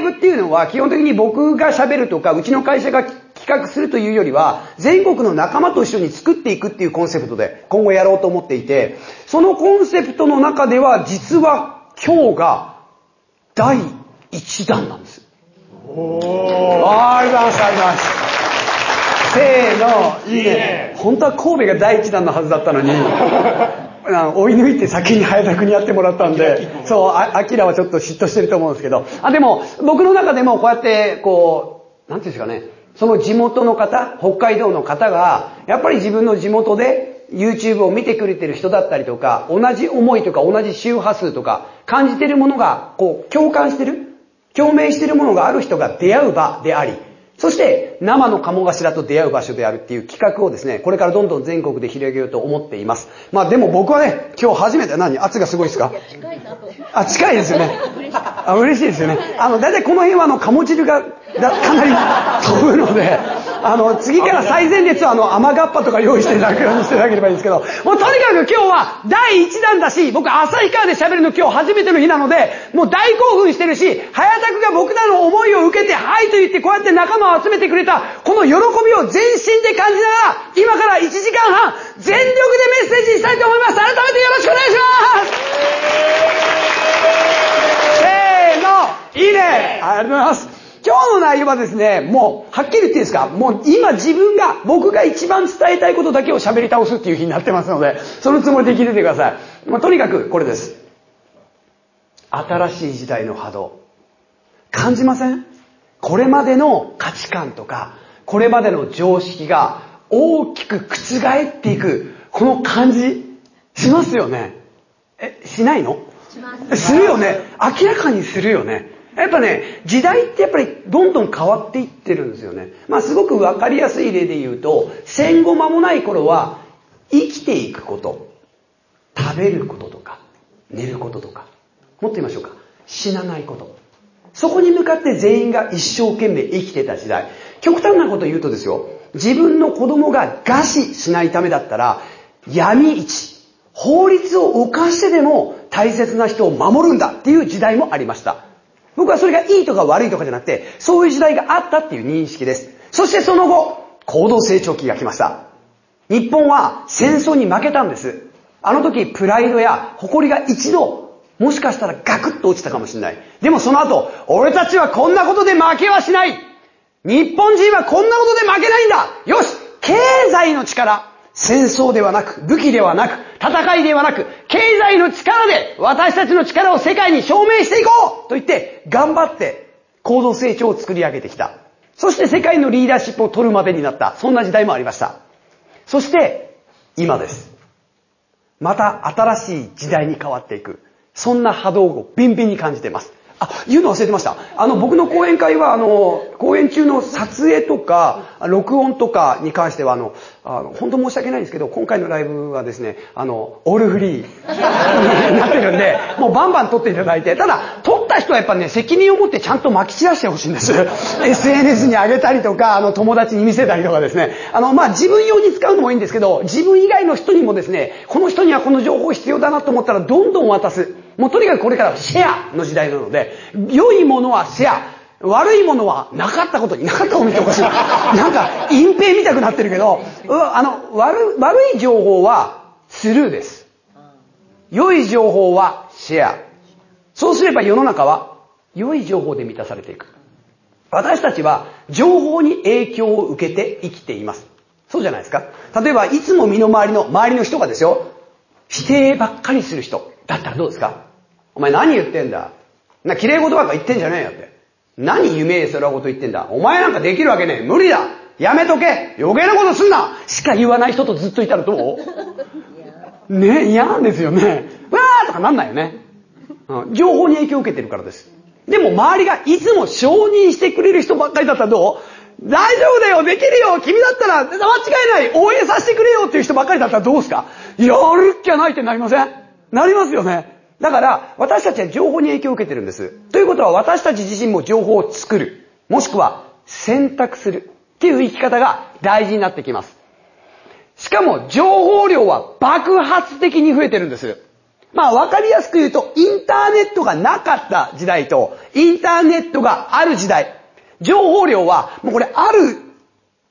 イブっていうのは基本的に僕が喋るとか、うちの会社が企画するというよりは、全国の仲間と一緒に作っていくっていうコンセプトで今後やろうと思っていて、そのコンセプトの中では実は今日が第1弾なんです。おー。ありがとうございます、ありがとうございます。せーの、いいね。本当は神戸が第1弾のはずだったのに、追い抜いて先に早田くにやってもらったんで、そう、アキラはちょっと嫉妬してると思うんですけど、あ、でも、僕の中でもこうやって、こう、なんていうんですかね、その地元の方、北海道の方が、やっぱり自分の地元で YouTube を見てくれてる人だったりとか、同じ思いとか同じ周波数とか、感じてるものが、こう、共感してる共鳴してるものがある人が出会う場であり、そして生の鴨頭と出会う場所であるっていう企画をですね、これからどんどん全国で広げようと思っています。まあでも僕はね、今日初めて何？圧がすごいですか？あ、近いですよね。あ、嬉しいですよね。あの、だいたいこの辺はあの、鴨汁がかなり 飛ぶので、あの、次から最前列はあの、甘がっぱとか用意していただくようにしていただければいいんですけど、もうとにかく今日は第1弾だし、僕旭川で喋るの今日初めての日なので、もう大興奮してるし、早田くが僕らの思いを受けて、はいと言ってこうやって仲間を集めてくれた、この喜びを全身で感じながら、今から1時間半、全力でメッセージしたいと思います。改めてよろしくお願いしますせーの、いいねありがとうございます。今日の内容はですね、もう、はっきり言っていいですか？もう今自分が、僕が一番伝えたいことだけを喋り倒すっていう日になってますので、そのつもりで聞いててください。まあ、とにかくこれです。新しい時代の波動。感じません？これまでの価値観とか、これまでの常識が大きく覆っていく、この感じ、しますよね？え、しないの？します。するよね？明らかにするよね？やっぱね、時代ってやっぱりどんどん変わっていってるんですよね。まあすごくわかりやすい例で言うと、戦後間もない頃は、生きていくこと、食べることとか、寝ることとか、もっと言いましょうか、死なないこと。そこに向かって全員が一生懸命生きてた時代。極端なこと言うとですよ、自分の子供が餓死しないためだったら、闇市、法律を犯してでも大切な人を守るんだっていう時代もありました。僕はそれがいいとか悪いとかじゃなくて、そういう時代があったっていう認識です。そしてその後、高度成長期が来ました。日本は戦争に負けたんです。あの時、プライドや誇りが一度、もしかしたらガクッと落ちたかもしれない。でもその後、俺たちはこんなことで負けはしない日本人はこんなことで負けないんだよし経済の力戦争ではなく、武器ではなく、戦いではなく、経済の力で私たちの力を世界に証明していこうと言って、頑張って行動成長を作り上げてきた。そして世界のリーダーシップを取るまでになった。そんな時代もありました。そして、今です。また新しい時代に変わっていく。そんな波動をビンビンに感じています。あ、言うの忘れてました。あの、僕の講演会は、あの、講演中の撮影とか、録音とかに関しては、あの、あの本当申し訳ないんですけど、今回のライブはですね、あの、オールフリーになってるんで、もうバンバン撮っていただいて、ただ、撮った人はやっぱね、責任を持ってちゃんと撒き散らしてほしいんです。SNS に上げたりとか、あの、友達に見せたりとかですね。あの、まあ、自分用に使うのもいいんですけど、自分以外の人にもですね、この人にはこの情報必要だなと思ったら、どんどん渡す。もうとにかくこれからはシェアの時代なので、良いものはシェア。悪いものはなかったことになかったことにっておかしい。なんか、隠蔽見たくなってるけど、あの、悪、悪い情報はスルーです。良い情報はシェア。そうすれば世の中は良い情報で満たされていく。私たちは情報に影響を受けて生きています。そうじゃないですか。例えば、いつも身の回りの、周りの人がですよ、否定ばっかりする人。だったらどうですか？お前何言ってんだ？な、綺麗事ばっか言ってんじゃねえよって。何夢それはこと言ってんだ？お前なんかできるわけねえ。無理だやめとけ余計なことすんなしか言わない人とずっといたらどう？ね嫌なんですよね。わーとかなんないよね。うん、情報に影響を受けてるからです。でも周りがいつも承認してくれる人ばっかりだったらどう？大丈夫だよできるよ君だったら間違いない応援させてくれよっていう人ばっかりだったらどうですか？やるっきゃないってなりません？なりますよね。だから、私たちは情報に影響を受けてるんです。ということは、私たち自身も情報を作る。もしくは、選択する。っていう生き方が大事になってきます。しかも、情報量は爆発的に増えてるんです。まあわかりやすく言うと、インターネットがなかった時代と、インターネットがある時代、情報量は、もうこれある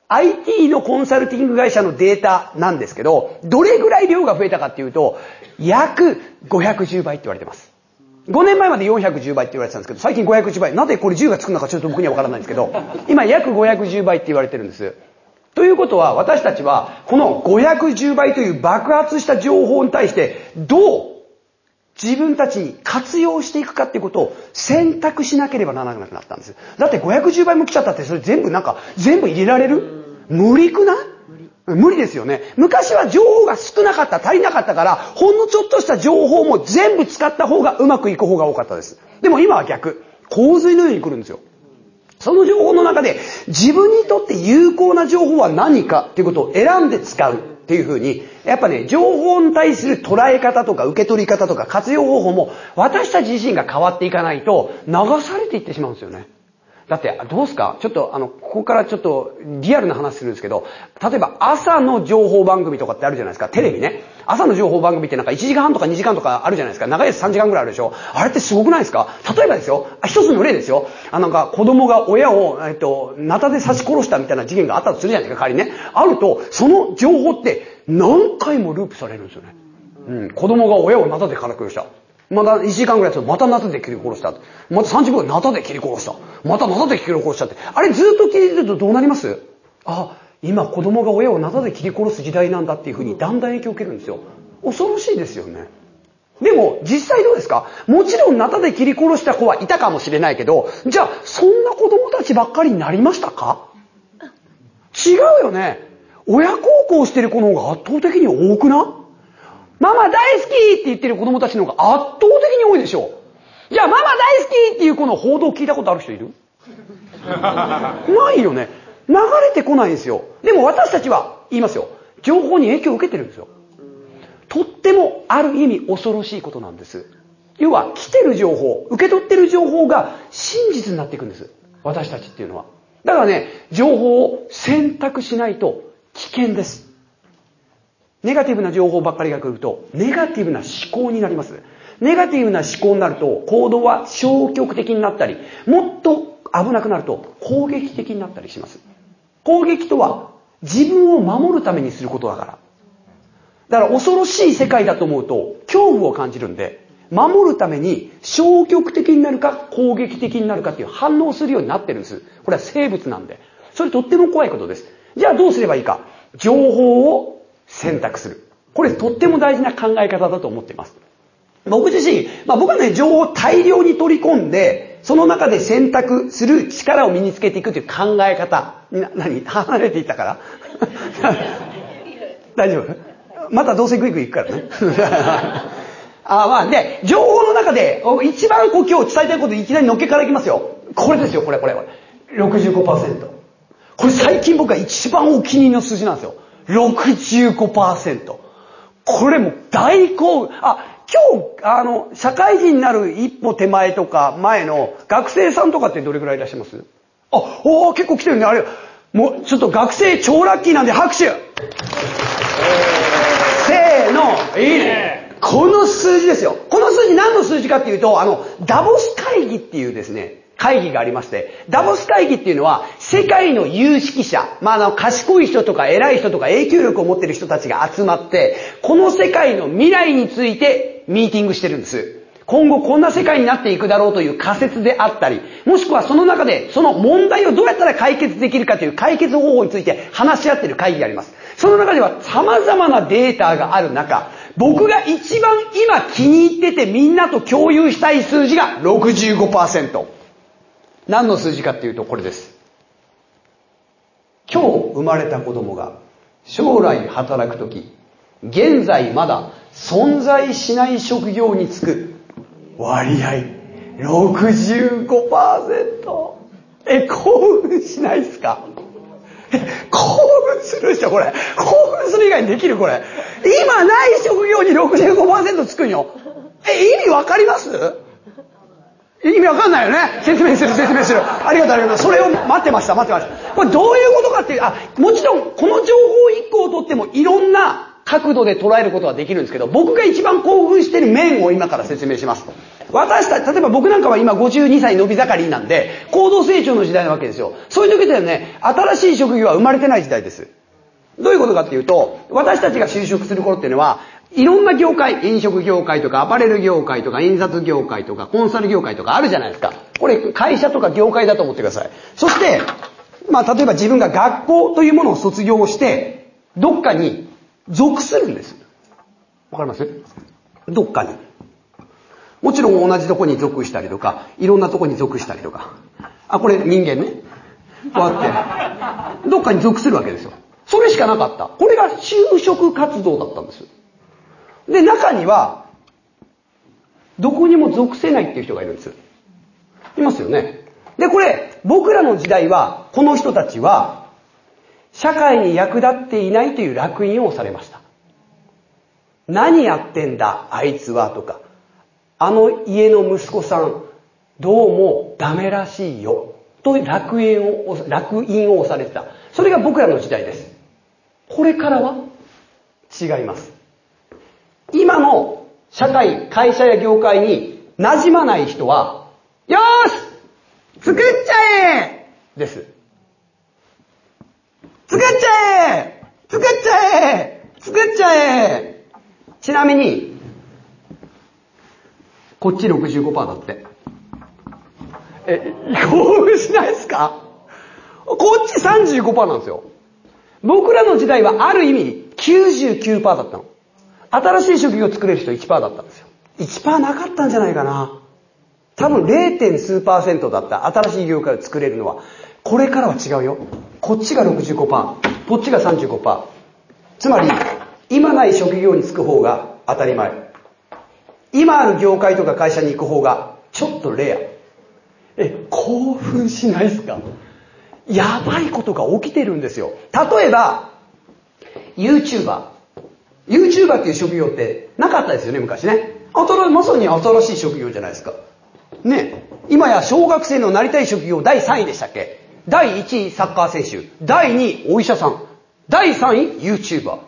IT のコンサルティング会社のデータなんですけど、どれぐらい量が増えたかっていうと、約510倍って言われてます。5年前まで410倍って言われてたんですけど、最近510倍。なぜこれ10がつくのかちょっと僕にはわからないんですけど、今約510倍って言われてるんです。ということは私たちはこの510倍という爆発した情報に対してどう自分たちに活用していくかっていうことを選択しなければならなくなったんです。だって510倍も来ちゃったってそれ全部なんか全部入れられる？無理くない？無理ですよね。昔は情報が少なかった、足りなかったから、ほんのちょっとした情報も全部使った方がうまくいく方が多かったです。でも今は逆。洪水のように来るんですよ。その情報の中で自分にとって有効な情報は何かっていうことを選んで使うっていうふうに、やっぱね、情報に対する捉え方とか受け取り方とか活用方法も私たち自身が変わっていかないと流されていってしまうんですよね。だって、どうすか？ちょっと、あの、ここからちょっとリアルな話するんですけど、例えば朝の情報番組とかってあるじゃないですか。テレビね。朝の情報番組ってなんか1時間半とか2時間とかあるじゃないですか。長いやつ3時間ぐらいあるでしょ。あれってすごくないですか？例えばですよ。一つの例ですよ。あ、なんか子供が親を、えっと、ナタで刺し殺したみたいな事件があったとするじゃないですか、仮にね。あると、その情報って何回もループされるんですよね。うん。子供が親をナタでから殺した。また1時間ぐらいすると、またナタで切り殺した。また30分ナタで切り殺した。またナタで切り殺したって。あれずっと聞いてるとどうなります？あ、今子供が親をナタで切り殺す時代なんだっていうふうにだんだん影響を受けるんですよ。恐ろしいですよね。でも、実際どうですか？もちろんナタで切り殺した子はいたかもしれないけど、じゃあ、そんな子供たちばっかりになりましたか？違うよね。親孝行してる子の方が圧倒的に多くなママ大好きって言ってる子供たちの方が圧倒的に多いでしょう。じゃあママ大好きっていう子の報道聞いたことある人いる？ないよね。流れてこないんですよ。でも私たちは言いますよ。情報に影響を受けてるんですよ。とってもある意味恐ろしいことなんです。要は来てる情報、受け取ってる情報が真実になっていくんです。私たちっていうのは。だからね、情報を選択しないと危険です。ネガティブな情報ばっかりが来ると、ネガティブな思考になります。ネガティブな思考になると、行動は消極的になったり、もっと危なくなると攻撃的になったりします。攻撃とは自分を守るためにすることだから。だから恐ろしい世界だと思うと恐怖を感じるんで、守るために消極的になるか攻撃的になるかっていう反応するようになってるんです。これは生物なんで。それとっても怖いことです。じゃあどうすればいいか。情報を選択する。これとっても大事な考え方だと思っています。僕自身、まあ僕はね、情報を大量に取り込んで、その中で選択する力を身につけていくという考え方。な、何離れていったから？大丈夫？またどうせグイグイ行くからね。あまあ、で、情報の中で、一番こう今日伝えたいこといきなりのっけからいきますよ。これですよ、これ、これ、これ。65%。これ最近僕が一番お気に入りの数字なんですよ。65%。これも大興奮。あ、今日、あの、社会人になる一歩手前とか前の学生さんとかってどれくらいいらっしゃいます？あ、お結構来てるね。あれ、もう、ちょっと学生超ラッキーなんで拍手せーの、いいね。この数字ですよ。この数字何の数字かっていうと、あの、ダボス会議っていうですね、会議がありまして、ダボス会議っていうのは、世界の有識者、まあ、あの、賢い人とか偉い人とか影響力を持ってる人たちが集まって、この世界の未来についてミーティングしてるんです。今後こんな世界になっていくだろうという仮説であったり、もしくはその中でその問題をどうやったら解決できるかという解決方法について話し合ってる会議があります。その中では様々なデータがある中、僕が一番今気に入っててみんなと共有したい数字が65%。何の数字かっていうとこれです。今日生まれた子供が将来働くとき、現在まだ存在しない職業に就く割合65%。え、興奮しないですか？興奮するでしょ、これ。興奮する以外にできる、これ。今ない職業に65%つくんよ。え、意味わかります？意味わかんないよね。説明する、説明する。ありがとう、ありがとう。それを待ってました、待ってました。これどういうことかっていう、あ、もちろん、この情報1個をとってもいろんな角度で捉えることはできるんですけど、僕が一番興奮してる面を今から説明します。私たち、例えば僕なんかは今52歳伸び盛りなんで、行動成長の時代なわけですよ。そういう時ではね、新しい職業は生まれてない時代です。どういうことかっていうと、私たちが就職する頃っていうのは、いろんな業界、飲食業界とかアパレル業界とか印刷業界とかコンサル業界とかあるじゃないですか。これ会社とか業界だと思ってください。そして、まあ例えば自分が学校というものを卒業して、どっかに属するんです。わかります？どっかに。もちろん同じとこに属したりとか、いろんなとこに属したりとか。あ、これ人間ね。こうやって、どっかに属するわけですよ。それしかなかった。これが就職活動だったんです。で、中には、どこにも属せないっていう人がいるんです。いますよね。で、これ、僕らの時代は、この人たちは、社会に役立っていないという烙印を押されました。何やってんだ、あいつは、とか。あの家の息子さん、どうもダメらしいよ。という烙印を、烙印を押されてた。それが僕らの時代です。これからは違います。今の社会、会社や業界に馴染まない人は、よーし作っちゃえです。作っちゃえ作っちゃえ作っちゃえちなみに、こっち65%だって。え、興奮しないですか？こっち35%なんですよ。僕らの時代はある意味99%だったの。新しい職業を作れる人1%だったんですよ。1%なかったんじゃないかな。多分 0. 数パーセントだった新しい業界を作れるのは、これからは違うよ。こっちが65%、こっちが35%。つまり、今ない職業に就く方が当たり前。今ある業界とか会社に行く方がちょっとレア。え、興奮しないですか？やばいことが起きてるんですよ。例えば、YouTuber。YouTuber っていう職業ってなかったですよね、昔ね。まさに新しい職業じゃないですか。ね。今や小学生のなりたい職業第3位でしたっけ？第1位サッカー選手。第2位お医者さん。第3位 YouTuber。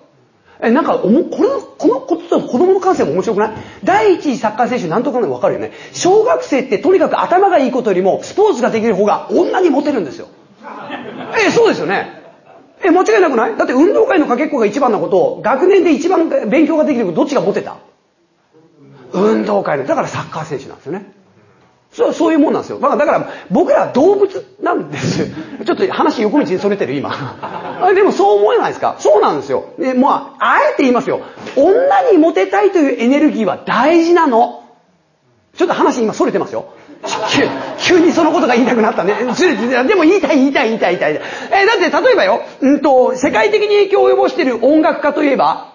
え、なんか、おも、これ、このことと子供の感性も面白くない？第一位サッカー選手なんとかのわかるよね。小学生ってとにかく頭がいいことよりも、スポーツができる方が女にモテるんですよ。え、そうですよね。え、間違いなくない？だって運動会のかけっこが一番なことを、学年で一番勉強ができることどっちがモテた？運動会の、だからサッカー選手なんですよね。そう、そういうもんなんですよ。だから、から僕ら動物なんです。ちょっと話横道にそれてる、今。でもそう思えないですか？そうなんですよ。で、まあ、あえて言いますよ。女にモテたいというエネルギーは大事なの。ちょっと話今それてますよ。急にそのことが言いたくなったね。でも言いたい言いたい言いたい言いたい。えだって例えばよ、うんと、世界的に影響を及ぼしている音楽家といえば、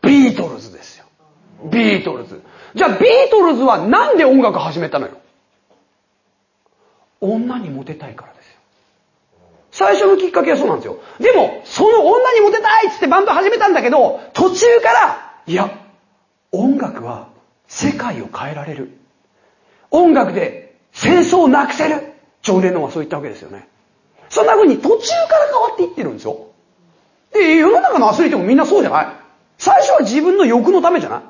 ビートルズですよ。ビートルズ。じゃあビートルズはなんで音楽始めたのよ？女にモテたいからですよ。最初のきっかけはそうなんですよ。でも、その女にモテたいっつってバンド始めたんだけど、途中から、いや、音楽は世界を変えられる。音楽で戦争をなくせる。ジョン・レノンはそう言ったわけですよね。そんな風に途中から変わっていってるんですよ。で、世の中のアスリートもみんなそうじゃない最初は自分の欲のためじゃない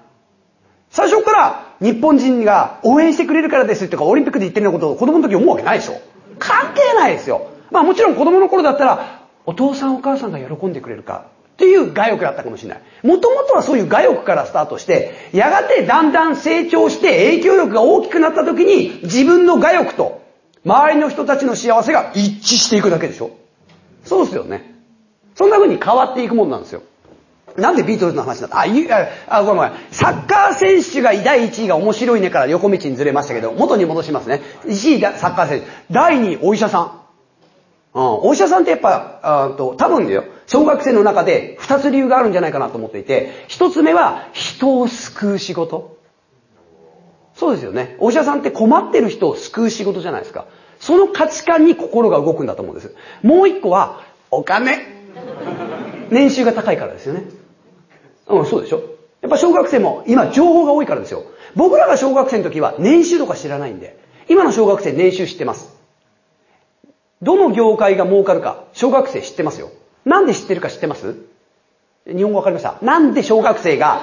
最初から日本人が応援してくれるからですとかオリンピックで言ってるようなことを子供の時思うわけないでしょ関係ないですよ。まあもちろん子供の頃だったらお父さんお母さんが喜んでくれるかっていう我欲だったかもしれない。もともとはそういう我欲からスタートして、やがてだんだん成長して影響力が大きくなった時に自分の我欲と周りの人たちの幸せが一致していくだけでしょそうですよね。そんな風に変わっていくもんなんですよ。なんでビートルズの話だった？あ、いあ、ごめんごめん。サッカー選手が第1位が面白いねから横道にずれましたけど、元に戻しますね。1位がサッカー選手。第2位お医者さん。うん、お医者さんってやっぱ、あと多分だよ。小学生の中で2つ理由があるんじゃないかなと思っていて、1つ目は人を救う仕事。そうですよね。お医者さんって困ってる人を救う仕事じゃないですか。その価値観に心が動くんだと思うんです。もう一個は、お金。年収が高いからですよね。うん、そうでしょやっぱ小学生も今情報が多いからですよ。僕らが小学生の時は年収とか知らないんで、今の小学生年収知ってます。どの業界が儲かるか、小学生知ってますよ。なんで知ってるか知ってます？日本語わかりました？なんで小学生が、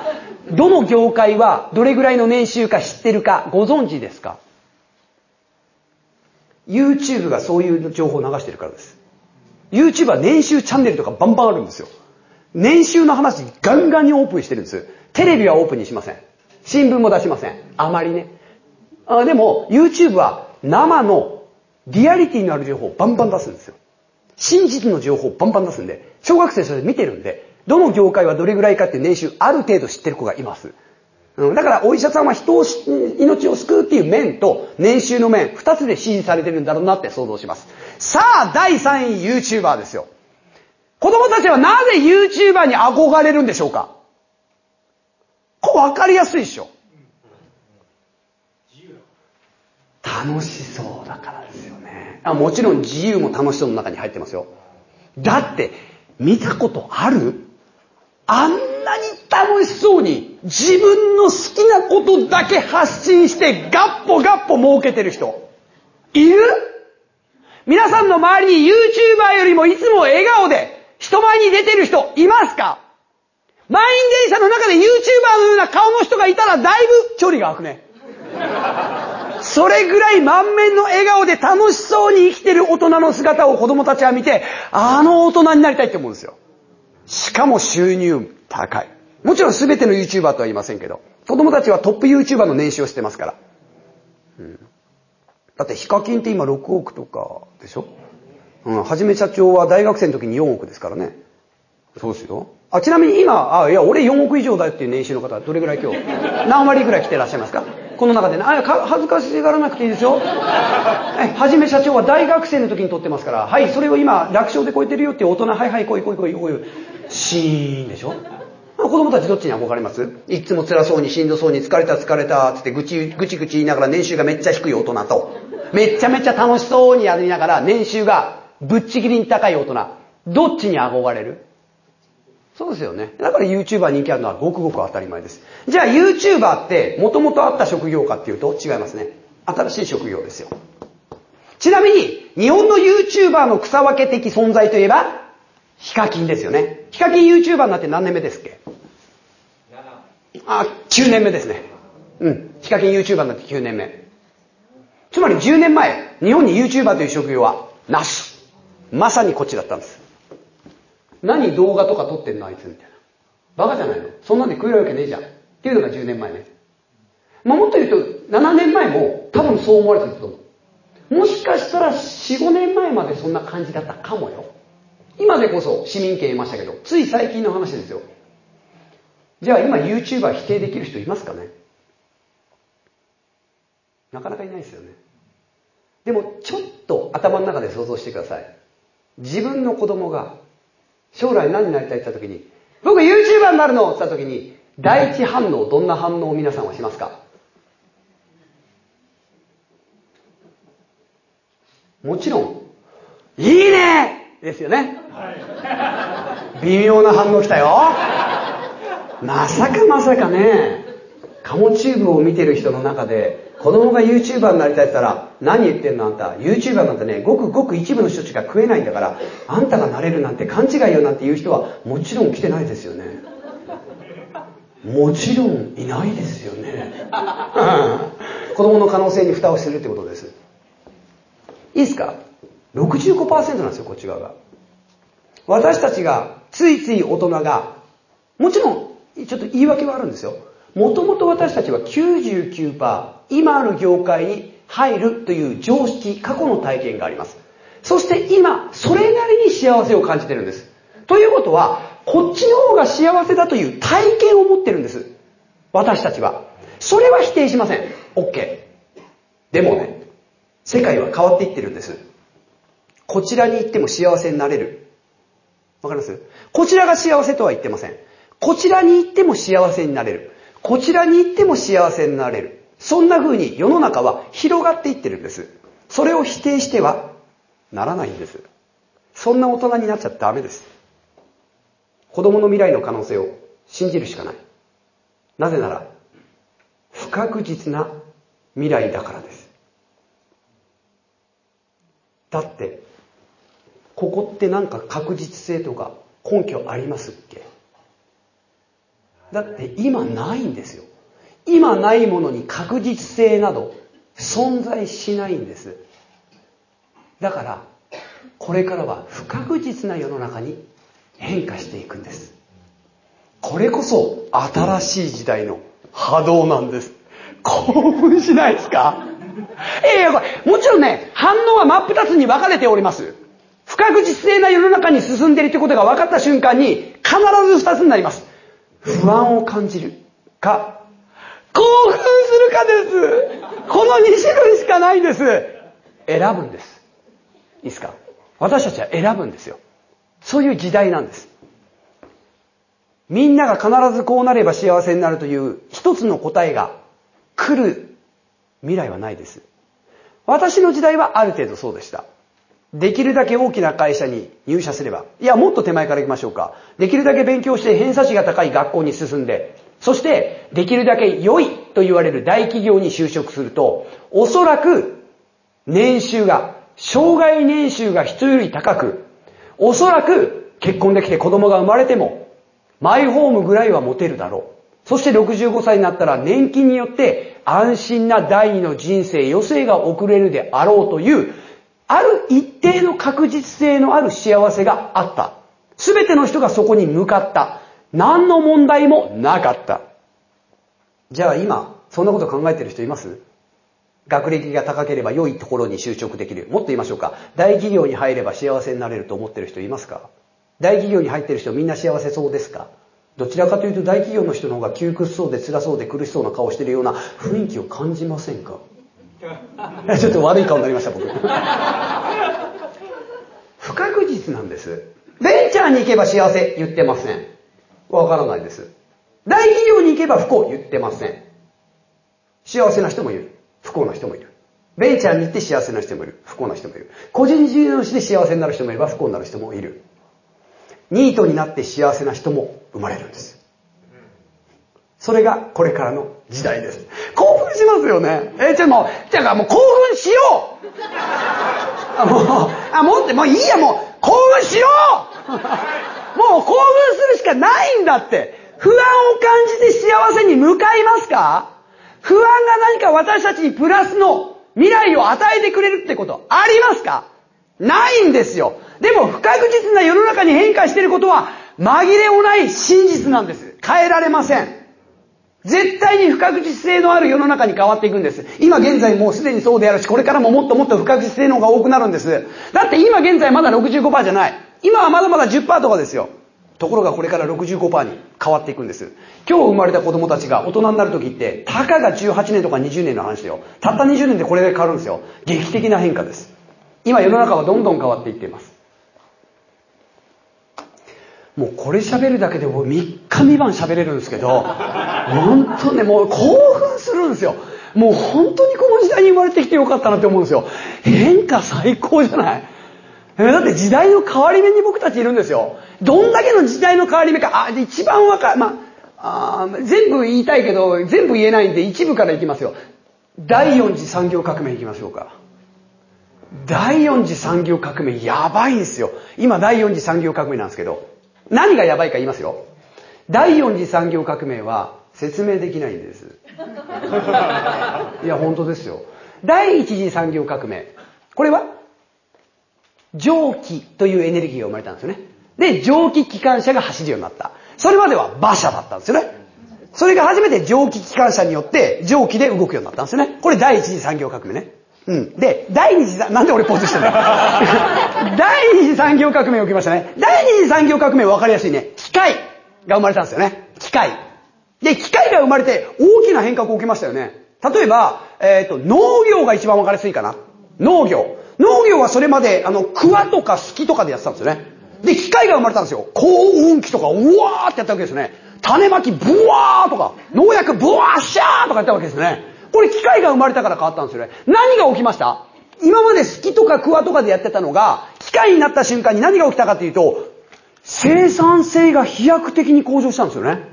どの業界はどれぐらいの年収か知ってるかご存知ですか ?YouTube がそういう情報を流してるからです。YouTube は年収チャンネルとかバンバンあるんですよ。年収の話ガンガンにオープンしてるんです。テレビはオープンにしません。新聞も出しません。あまりね。あでも、YouTube は生のリアリティのある情報をバンバン出すんですよ。真実の情報をバンバン出すんで、小学生それ見てるんで、どの業界はどれぐらいかって年収ある程度知ってる子がいます。うん、だからお医者さんは人を、命を救うっていう面と年収の面、二つで支持されてるんだろうなって想像します。さあ、第3位 YouTuber ですよ。子供たちはなぜ YouTuber に憧れるんでしょうか？これ分かりやすいでしょ。楽しそうだからですよ。あもちろん自由も楽しそうの中に入ってますよ。だって、見たことある？あんなに楽しそうに自分の好きなことだけ発信してガッポガッポ儲けてる人、いる？皆さんの周りに YouTuber よりもいつも笑顔で人前に出てる人いますか？満員電車の中で YouTuber のような顔の人がいたらだいぶ距離が空くね。それぐらい満面の笑顔で楽しそうに生きてる大人の姿を子供たちは見て、あの大人になりたいって思うんですよ。しかも収入高い。もちろん全ての YouTuber とは言いませんけど、子供たちはトップ YouTuber の年収をしてますから。うん、だってヒカキンって今6億とかでしょ？うん、はじめ社長は大学生の時に4億ですからね。そうですよ。あ、ちなみに今、あ、いや、俺4億以上だよっていう年収の方、どれぐらい今日、何割ぐらい来てらっしゃいますか？この中でね、あ、恥ずかしがらなくていいですよ。え、はじめ社長は大学生の時に取ってますから、はい、それを今、楽勝で超えてるよっていう大人、はいはい、来い来い来い来い、シーンでしょ。子供たちどっちに憧れます？いつも辛そうにしんどそうに疲れた疲れたつってぐちぐちぐち言いながら年収がめっちゃ低い大人と、めちゃめちゃ楽しそうにやりながら年収がぶっちぎりに高い大人、どっちに憧れる？そうですよね。だから YouTuber 人気あるのはごくごく当たり前です。じゃあ YouTuber って元々あった職業かっていうと違いますね。新しい職業ですよ。ちなみに、日本の YouTuber の草分け的存在といえば、ヒカキンですよね。ヒカキン YouTuber になって何年目ですっけ？あ、9年目ですね。うん。ヒカキン YouTuber になって9年目。つまり10年前、日本に YouTuber という職業はなし。まさにこっちだったんです。何動画とか撮ってんのあいつみたいな。バカじゃないの？そんなんで食えるわけねえじゃん。っていうのが10年前ね。まあ、もっと言うと、7年前も多分そう思われてたと思う。もしかしたら4、5年前までそんな感じだったかもよ。今でこそ市民権得ましたけど、つい最近の話ですよ。じゃあ今 YouTuber 否定できる人いますかね？なかなかいないですよね。でもちょっと頭の中で想像してください。自分の子供が将来何になりたいって言った時に、僕 YouTuber になるのって言った時に、第一反応、どんな反応を皆さんはしますか？もちろん、いいねですよね。微妙な反応来たよ。まさかまさかね、カモチューブを見てる人の中で、子供が YouTuber になりたいって言ったら、何言ってんのあんた。YouTuber なんてね、ごくごく一部の人しか食えないんだから、あんたがなれるなんて勘違いよなんて言う人は、もちろん来てないですよね。もちろんいないですよね。子供の可能性に蓋をするってことです。いいですか ?65% なんですよ、こっち側が。私たちが、ついつい大人が、もちろん、ちょっと言い訳はあるんですよ。もともと私たちは99%今ある業界に入るという常識、過去の体験があります。そして今、それなりに幸せを感じてるんです。ということは、こっちの方が幸せだという体験を持ってるんです。私たちは。それは否定しません。OK。でもね、世界は変わっていってるんです。こちらに行っても幸せになれる。わかります？こちらが幸せとは言ってません。こちらに行っても幸せになれる。こちらに行っても幸せになれる。そんな風に世の中は広がっていってるんです。それを否定してはならないんです。そんな大人になっちゃダメです。子供の未来の可能性を信じるしかない。なぜなら、不確実な未来だからです。だって、ここってなんか確実性とか根拠ありますっけ？だって今ないんですよ。今ないものに確実性など存在しないんです。だから、これからは不確実な世の中に変化していくんです。これこそ新しい時代の波動なんです。興奮しないですか？ええこれ、もちろんね、反応は真っ二つに分かれております。不確実性な世の中に進んでいるということが分かった瞬間に、必ず二つになります。不安を感じるか、興奮するかです。この2種類しかないんです。選ぶんです。いいですか？私たちは選ぶんですよ。そういう時代なんです。みんなが必ずこうなれば幸せになるという一つの答えが来る未来はないです。私の時代はある程度そうでした。できるだけ大きな会社に入社すれば、いや、もっと手前から行きましょうか。できるだけ勉強して偏差値が高い学校に進んで、そして、できるだけ良いと言われる大企業に就職すると、おそらく、年収が、障害年収が人より高く、おそらく、結婚できて子供が生まれても、マイホームぐらいは持てるだろう。そして65歳になったら年金によって安心な第二の人生、余生が送れるであろうというある一定の確実性のある幸せがあった。すべての人がそこに向かった。何の問題もなかった。じゃあ今、そんなこと考えてる人います？学歴が高ければ良いところに就職できる。もっと言いましょうか。大企業に入れば幸せになれると思ってる人いますか？大企業に入ってる人みんな幸せそうですか？どちらかというと大企業の人の方が窮屈そうで辛そうで苦しそうな顔してるような雰囲気を感じませんか？ちょっと悪い顔になりました、僕。不確実なんです。ベンチャーに行けば幸せ言ってません。わからないです。大企業に行けば不幸言ってません。幸せな人もいる。不幸な人もいる。ベンチャーに行って幸せな人もいる。不幸な人もいる。個人事業主で幸せになる人もいれば不幸になる人もいる。ニートになって幸せな人も生まれるんです。それがこれからの時代です。興奮しますよね。えじゃあもう、じゃあもう興奮しようあ、もう、あ、もう、もういいや、もう、興奮しようもう興奮するしかないんだって。不安を感じて幸せに向かいますか？不安が何か私たちにプラスの未来を与えてくれるってことありますか？ないんですよ。でも不確実な世の中に変化していることは紛れもない真実なんです。変えられません。絶対に不確実性のある世の中に変わっていくんです。今現在もうすでにそうであるし、これからももっともっと不確実性の方が多くなるんです。だって今現在まだ65%じゃない。今はまだまだ10%とかですよ。ところがこれから65%に変わっていくんです。今日生まれた子供たちが大人になる時って、たかが18年とか20年の話だよ。たった20年でこれで変わるんですよ。劇的な変化です。今世の中はどんどん変わっていっています。もうこれ喋るだけでもう3日3晩喋れるんですけど、本当ね、もう興奮するんですよ。もう本当にこの時代に生まれてきてよかったなって思うんですよ。変化最高じゃない？だって時代の変わり目に僕たちいるんですよ。どんだけの時代の変わり目か、あ、一番わか、まあ、あ全部言いたいけど、全部言えないんで一部からいきますよ。第四次産業革命いきましょうか。第四次産業革命やばいんですよ。今第四次産業革命なんですけど、何がやばいか言いますよ。第四次産業革命は説明できないんです。いや、本当ですよ。第一次産業革命。これは蒸気というエネルギーが生まれたんですよね。で、蒸気機関車が走るようになった。それまでは馬車だったんですよね。それが初めて蒸気機関車によって蒸気で動くようになったんですよね。これ第一次産業革命ね。うん。で、第二次、なんで俺ポーズしてんの？第二次産業革命起きましたね。第二次産業革命分かりやすいね。機械が生まれたんですよね。機械。で、機械が生まれて大きな変革を起きましたよね。例えば、えっ、ー、と、農業が一番分かりやすいかな。農業。農業はそれまで、あの、クワとかスキとかでやってたんですよね。で、機械が生まれたんですよ。高温機とか、うわーってやったわけですね。種まき、ブワーとか、農薬、ブワーシャーとかやったわけですね。これ機械が生まれたから変わったんですよね。何が起きました？今まで好きとかクワとかでやってたのが、機械になった瞬間に何が起きたかっていうと、生産性が飛躍的に向上したんですよね。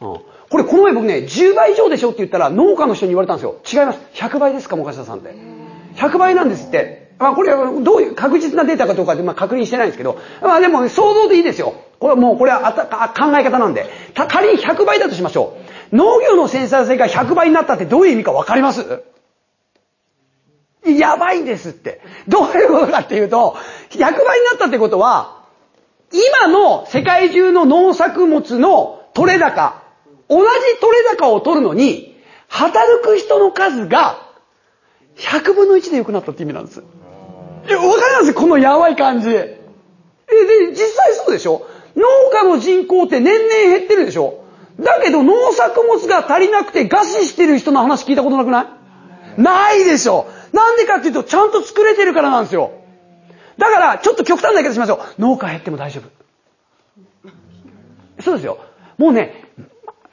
うん、これこの前僕ね、10倍以上でしょって言ったら農家の人に言われたんですよ。違います。100倍ですか、もかしさんって。100倍なんですって。まあこれどういう確実なデータかどうかでまあ確認してないんですけど、まあでも想像でいいですよ。これはもうこれはあた考え方なんで。た仮に100倍だとしましょう。農業の生産性が100倍になったってどういう意味かわかります？やばいですって。どういうことかっていうと、100倍になったってことは、今の世界中の農作物の取れ高、同じ取れ高を取るのに、働く人の数が100分の1で良くなったって意味なんです。え、わかります？このやばい感じ。え、で、実際そうでしょ？農家の人口って年々減ってるでしょ？だけど農作物が足りなくて餓死してる人の話聞いたことなくない？ないでしょなんでかっていうとちゃんと作れてるからなんですよ。だから、ちょっと極端な言い方しましょう。農家減っても大丈夫。そうですよ。もうね、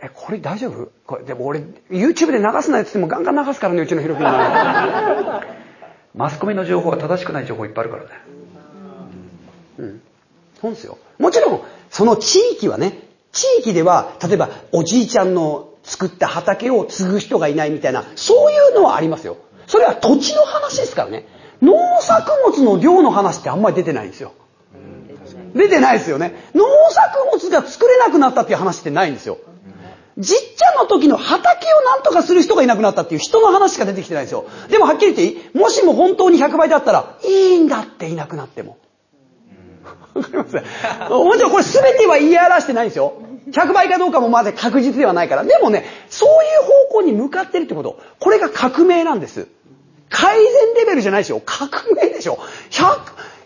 え、これ大丈夫？これ、でも俺、YouTube で流すなよって言ってもガンガン流すからね、うちのヒロ君は。マスコミの情報は正しくない情報いっぱいあるからね。うん。そうですよ。もちろん、その地域はね、地域では、例えば、おじいちゃんの作った畑を継ぐ人がいないみたいな、そういうのはありますよ。それは土地の話ですからね。農作物の量の話ってあんまり出てないんですよ。出てないですよね。農作物が作れなくなったっていう話ってないんですよ。じっちゃんの時の畑を何とかする人がいなくなったっていう人の話しか出てきてないんですよ。でもはっきり言っていいもしも本当に100倍だったら、いいんだっていなくなっても。わかりますもちろんこれ全ては言い表してないんですよ。100倍かどうかもまだ確実ではないから。でもね、そういう方向に向かってるってこと。これが革命なんです。改善レベルじゃないですよ。革命でしょ。100、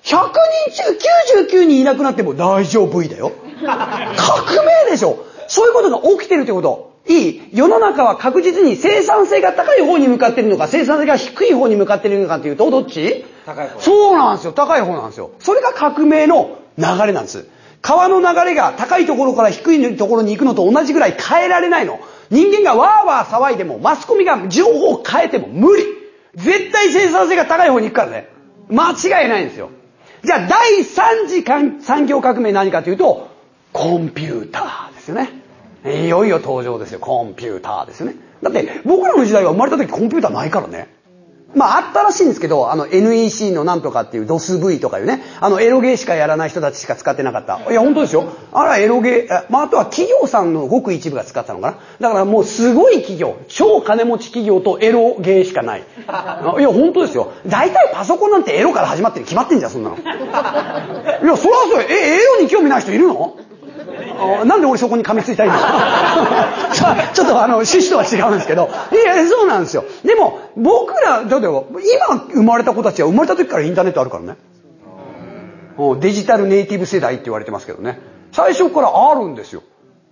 100人中99人いなくなっても大丈夫だよ。革命でしょ。そういうことが起きてるってこと。いい世の中は確実に生産性が高い方に向かってるのか、生産性が低い方に向かってるのかっていうと、どっち？高い方。そうなんですよ。高い方なんですよ。それが革命の流れなんです。川の流れが高いところから低いところに行くのと同じぐらい変えられないの。人間がわーわー騒いでも、マスコミが情報を変えても無理。絶対生産性が高い方に行くからね。間違いないんですよ。じゃあ、第3次産業革命何かというと、コンピューターですよね。いよいよ登場ですよ。コンピューターですよね。だって僕らの時代は生まれた時コンピューターないからね。まああったらしいんですけど、あの NEC のなんとかっていう DOSV とかいうね、あのエロゲーしかやらない人たちしか使ってなかった。いや本当ですよ。あらエロゲー、まああとは企業さんのごく一部が使ったのかな。だからもうすごい企業、超金持ち企業とエロゲーしかない。いや本当ですよ。大体パソコンなんてエロから始まってる決まってんじゃん、そんなの。いや、そらそう、え、エロに興味ない人いるの？なんで俺そこに噛みついたいんですか？ちょっとあの、趣旨とは違うんですけど。いや、そうなんですよ。でも、僕ら、だって今生まれた子たちは生まれた時からインターネットあるからね。デジタルネイティブ世代って言われてますけどね。最初からあるんですよ。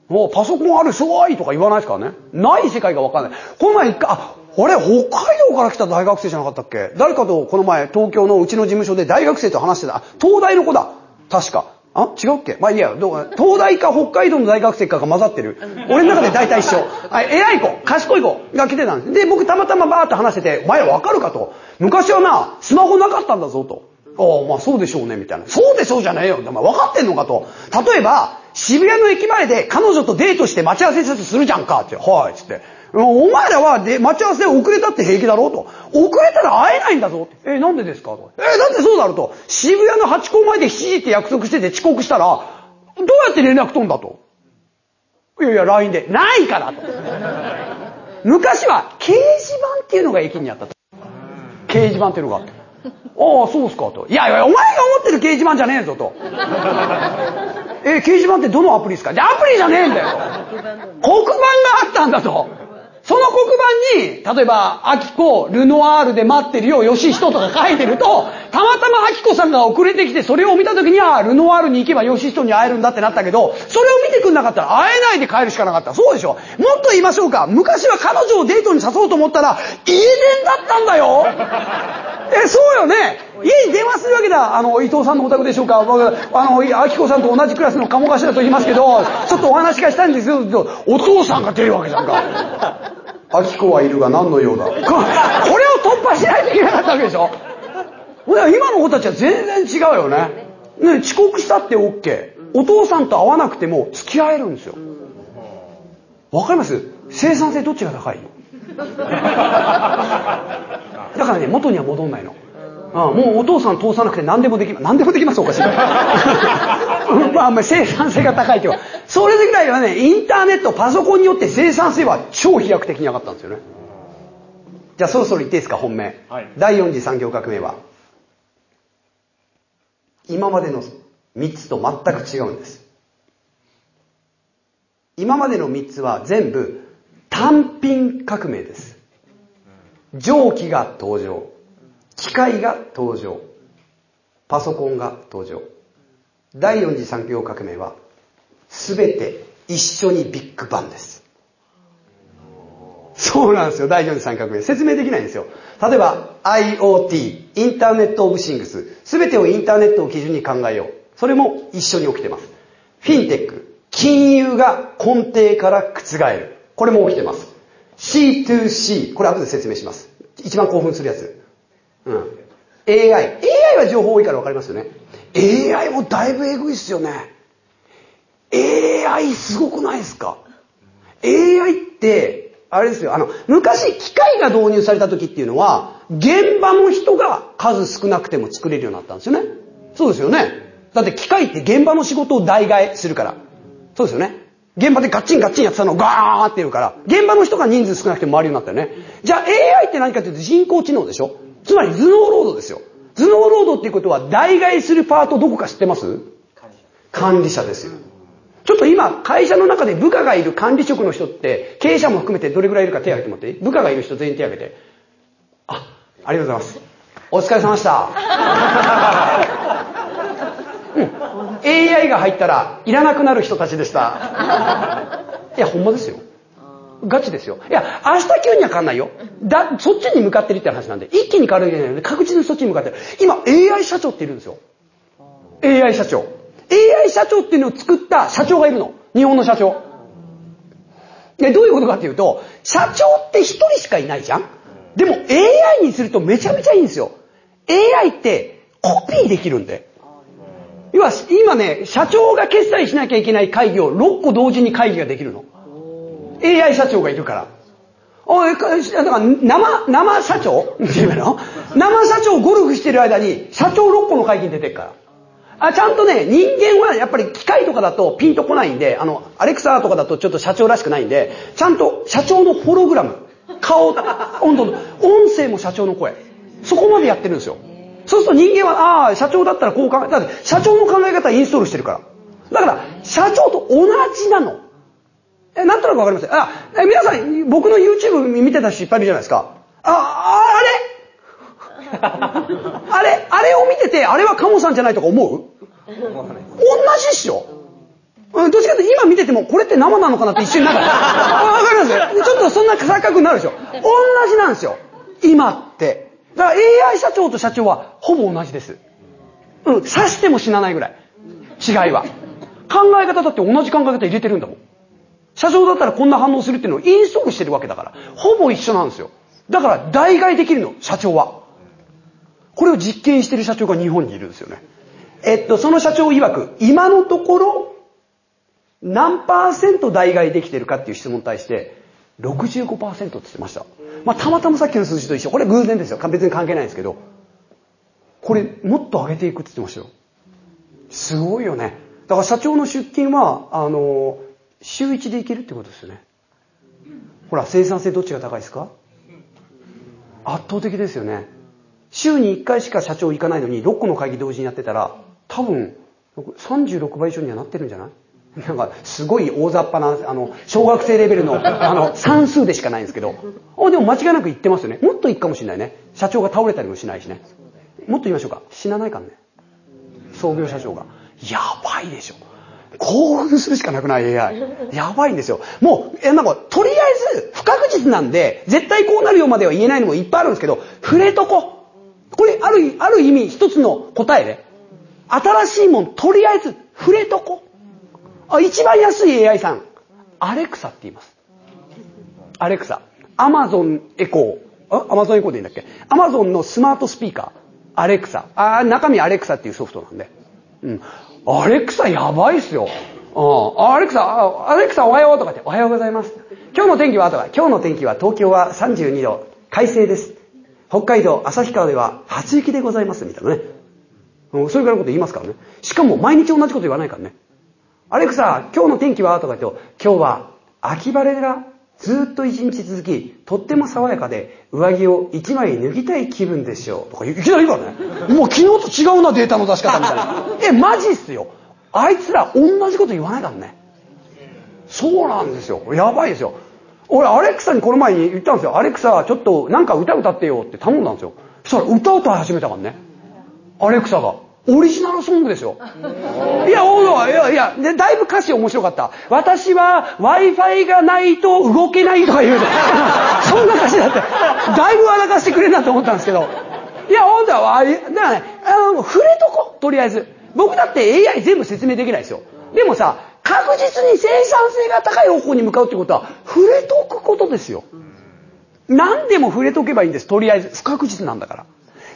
もうパソコンある、すごいとか言わないですからね。ない世界がわかんない。この前一回、あ、あれ、北海道から来た大学生じゃなかったっけ？誰かとこの前東京のうちの事務所で大学生と話してた。東大の子だ。確か。あ違うっけ？まあいいや、どう東大か北海道の大学生かが混ざってる。俺の中で大体一緒。あ偉い子、賢い子が来てたんです。で、僕たまたまバーって話してて、お前らわかるかと。昔はな、スマホなかったんだぞと。ああ、まあそうでしょうね、みたいな。そうでしょうじゃねえよ。お前分かってんのかと。例えば、渋谷の駅前で彼女とデートして待ち合わせするじゃんかって。はい、つって。お前らはで待ち合わせ遅れたって平気だろうと。遅れたら会えないんだぞ。え、なんでですか？と。え、だってそうだろうと？渋谷の八甲前で7時って約束してて遅刻したら、どうやって連絡取んだと？いやいや、LINE で。ないからと。昔は掲示板っていうのが駅にあったと。掲示板っていうのがあって。ああ、そうっすかと。いやいや、お前が思ってる掲示板じゃねえぞと。え、掲示板ってどのアプリですか？じゃアプリじゃねえんだよ。黒板があったんだと。その黒板に、例えば、アキコ、ルノワールで待ってるよ、ヨシヒトとか書いてると、たまたまアキコさんが遅れてきて、それを見た時には、ルノワールに行けばヨシヒトに会えるんだってなったけど、それを見てくんなかったら会えないで帰るしかなかった。そうでしょもっと言いましょうか。昔は彼女をデートに誘おうと思ったら、家電だったんだよ え、そうよね家に電話するわけだ。あの、伊藤さんのお宅でしょうか僕、あの、アキコさんと同じクラスの鴨頭と言いますけど、ちょっとお話がしたいんですよ。お父さんが出るわけじゃんか。アキコはいるが何の用だ？これを突破しないといけなかったわけでしょ今の子たちは全然違うよね。ね、遅刻したって OK。お父さんと会わなくても付き合えるんですよ。わかります？生産性どっちが高い だからね、元には戻んないの。もうお父さん通さなくて何でもできます。何でもできますおかしい。まあ、まあ、生産性が高いというか、それぐらいはね、インターネット、パソコンによって生産性は超飛躍的に上がったんですよね。じゃあそろそろ言っていいですか、本命。はい、第4次産業革命は。今までの3つと全く違うんです。今までの3つは全部単品革命です。蒸気が登場。機械が登場。パソコンが登場。第4次産業革命は全て一緒にビッグバンです。そうなんですよ、第4次産業革命。説明できないんですよ。例えば IoT、インターネットオブシングス、全てをインターネットを基準に考えよう。それも一緒に起きてます。フィンテック、金融が根底から覆る。これも起きてます。C2C、これ後で説明します。一番興奮するやつ。うん。AI。AI は情報多いから分かりますよね。AI もだいぶエグいっすよね。AI すごくないですか ?AI って、あれですよ、あの、昔機械が導入された時っていうのは、現場の人が数少なくても作れるようになったんですよね。そうですよね。だって機械って現場の仕事を代替えするから。そうですよね。現場でガッチンガッチンやってたのをガーって言うから、現場の人が人数少なくても回るようになったよね。じゃあ AI って何かっていうと人工知能でしょ？つまり頭脳労働ですよ。頭脳労働っていうことは代替するパートどこか知ってます？管理者ですよ。ちょっと今、会社の中で部下がいる管理職の人って、経営者も含めてどれぐらいいるか手挙げてもらって部下がいる人全員手挙げて。あ、ありがとうございます。お疲れ様でした。うん。AI が入ったら、いらなくなる人たちでした。いや、ほんまですよ。ガチですよ。いや、明日急には変わんないよ。だ、そっちに向かってるって話なんで、一気に変わるわけじゃないので、確実にそっちに向かってる。今、AI 社長っているんですよ。AI 社長。AI 社長っていうのを作った社長がいるの。日本の社長。で、どういうことかっていうと、社長って一人しかいないじゃんでも AI にするとめちゃめちゃいいんですよ。AI ってコピーできるんで。要は、今ね、社長が決済しなきゃいけない会議を6個同時に会議ができるの。AI 社長がいるから。おい、だから生、生社長？っていうの？生社長ゴルフしてる間に社長6個の会議に出てるから。あ、ちゃんとね、人間はやっぱり機械とかだとピンとこないんで、あの、アレクサとかだとちょっと社長らしくないんで、ちゃんと社長のホログラム、顔、温度の、音声も社長の声。そこまでやってるんですよ。そうすると人間は、ああ、社長だったらこう考え、だって社長の考え方インストールしてるから。だから、社長と同じなの。え、なんとなくわかりますあ、え、皆さん、僕の YouTube 見てた人いっぱいいるじゃないですか。あ、ああれ？あれ、あれを見てて、あれはカモさんじゃないとか思う？同じっしょ？どっちかというと今見てても、これって生なのかなって一瞬なんか、わかりますちょっとそんな錯覚になるでしょ？同じなんですよ。今って。だから AI 社長と社長はほぼ同じです。うん、刺しても死なないぐらい。違いは。考え方だって同じ考え方入れてるんだもん。社長だったらこんな反応するっていうのをインストールしてるわけだから。ほぼ一緒なんですよ。だから代替できるの、社長は。これを実験してる社長が日本にいるんですよね。えっと、その社長曰く、今のところ、何パーセント代替できてるかっていう質問に対して、65%って言ってました。まあ、たまたまさっきの数字と一緒。これ偶然ですよ。別に関係ないんですけど。これ、もっと上げていくって言ってましたよ。すごいよね。だから社長の出勤は、あの、週1でいけるってことですよね。ほら、生産性どっちが高いですか？圧倒的ですよね。週に1回しか社長行かないのに6個の会議同時にやってたら、多分、36倍以上にはなってるんじゃない？なんか、すごい大雑把な、あの、小学生レベルの、あの、算数でしかないんですけど。あ、でも間違いなく言ってますよね。もっといくかもしれないね。社長が倒れたりもしないしね。もっと言いましょうか。死なないからね。創業社長が。やばいでしょ。興奮するしかなくない？AI。やばいんですよ。もう、え、なんか、とりあえず、不確実なんで、絶対こうなるよまでは言えないのもいっぱいあるんですけど、触れとこ。これ、ある、ある意味、一つの答えで、新しいもん、とりあえず、触れとこ。あ、一番安い AI さん、アレクサって言います。アレクサ。アマゾンエコー。あ、アマゾンエコーでいいんだっけ？アマゾンのスマートスピーカー。アレクサ。あ、中身アレクサっていうソフトなんで。うん。アレクサやばいっすよ。うん。アレクサ、アレクサおはようとか言って、おはようございます。今日の天気はとか、今日の天気は東京は32度、快晴です。北海道旭川では初雪でございますみたいなね。うんそれからいのこと言いますからね。しかも毎日同じこと言わないからね。アレクサ、今日の天気は？とか言って、今日は秋晴れがずっと一日続き、とっても爽やかで、上着を一枚脱ぎたい気分でしょう。とかいきなり言うからね。もう昨日と違うな、データの出し方みたいな。え、マジっすよ。あいつら同じこと言わないからね。そうなんですよ。やばいですよ。俺、アレクサにこの前に言ったんですよ。アレクサ、ちょっとなんか歌歌ってよって頼んだんですよ。そしたら歌歌い始めたからね。アレクサが。オリジナルソングですよ。いや、おいや、いや、で、だいぶ歌詞面白かった。私は Wi-Fi がないと動けないとか言う。そんな歌詞だって。だいぶ笑かしてくれるなと思ったんですけど。いや、本当は、だからね、あの、触れとこう、とりあえず。僕だって AI 全部説明できないですよ。でもさ、確実に生産性が高い方向に向かうってことは、触れとくことですよ。何でも触れとけばいいんです。とりあえず。不確実なんだから。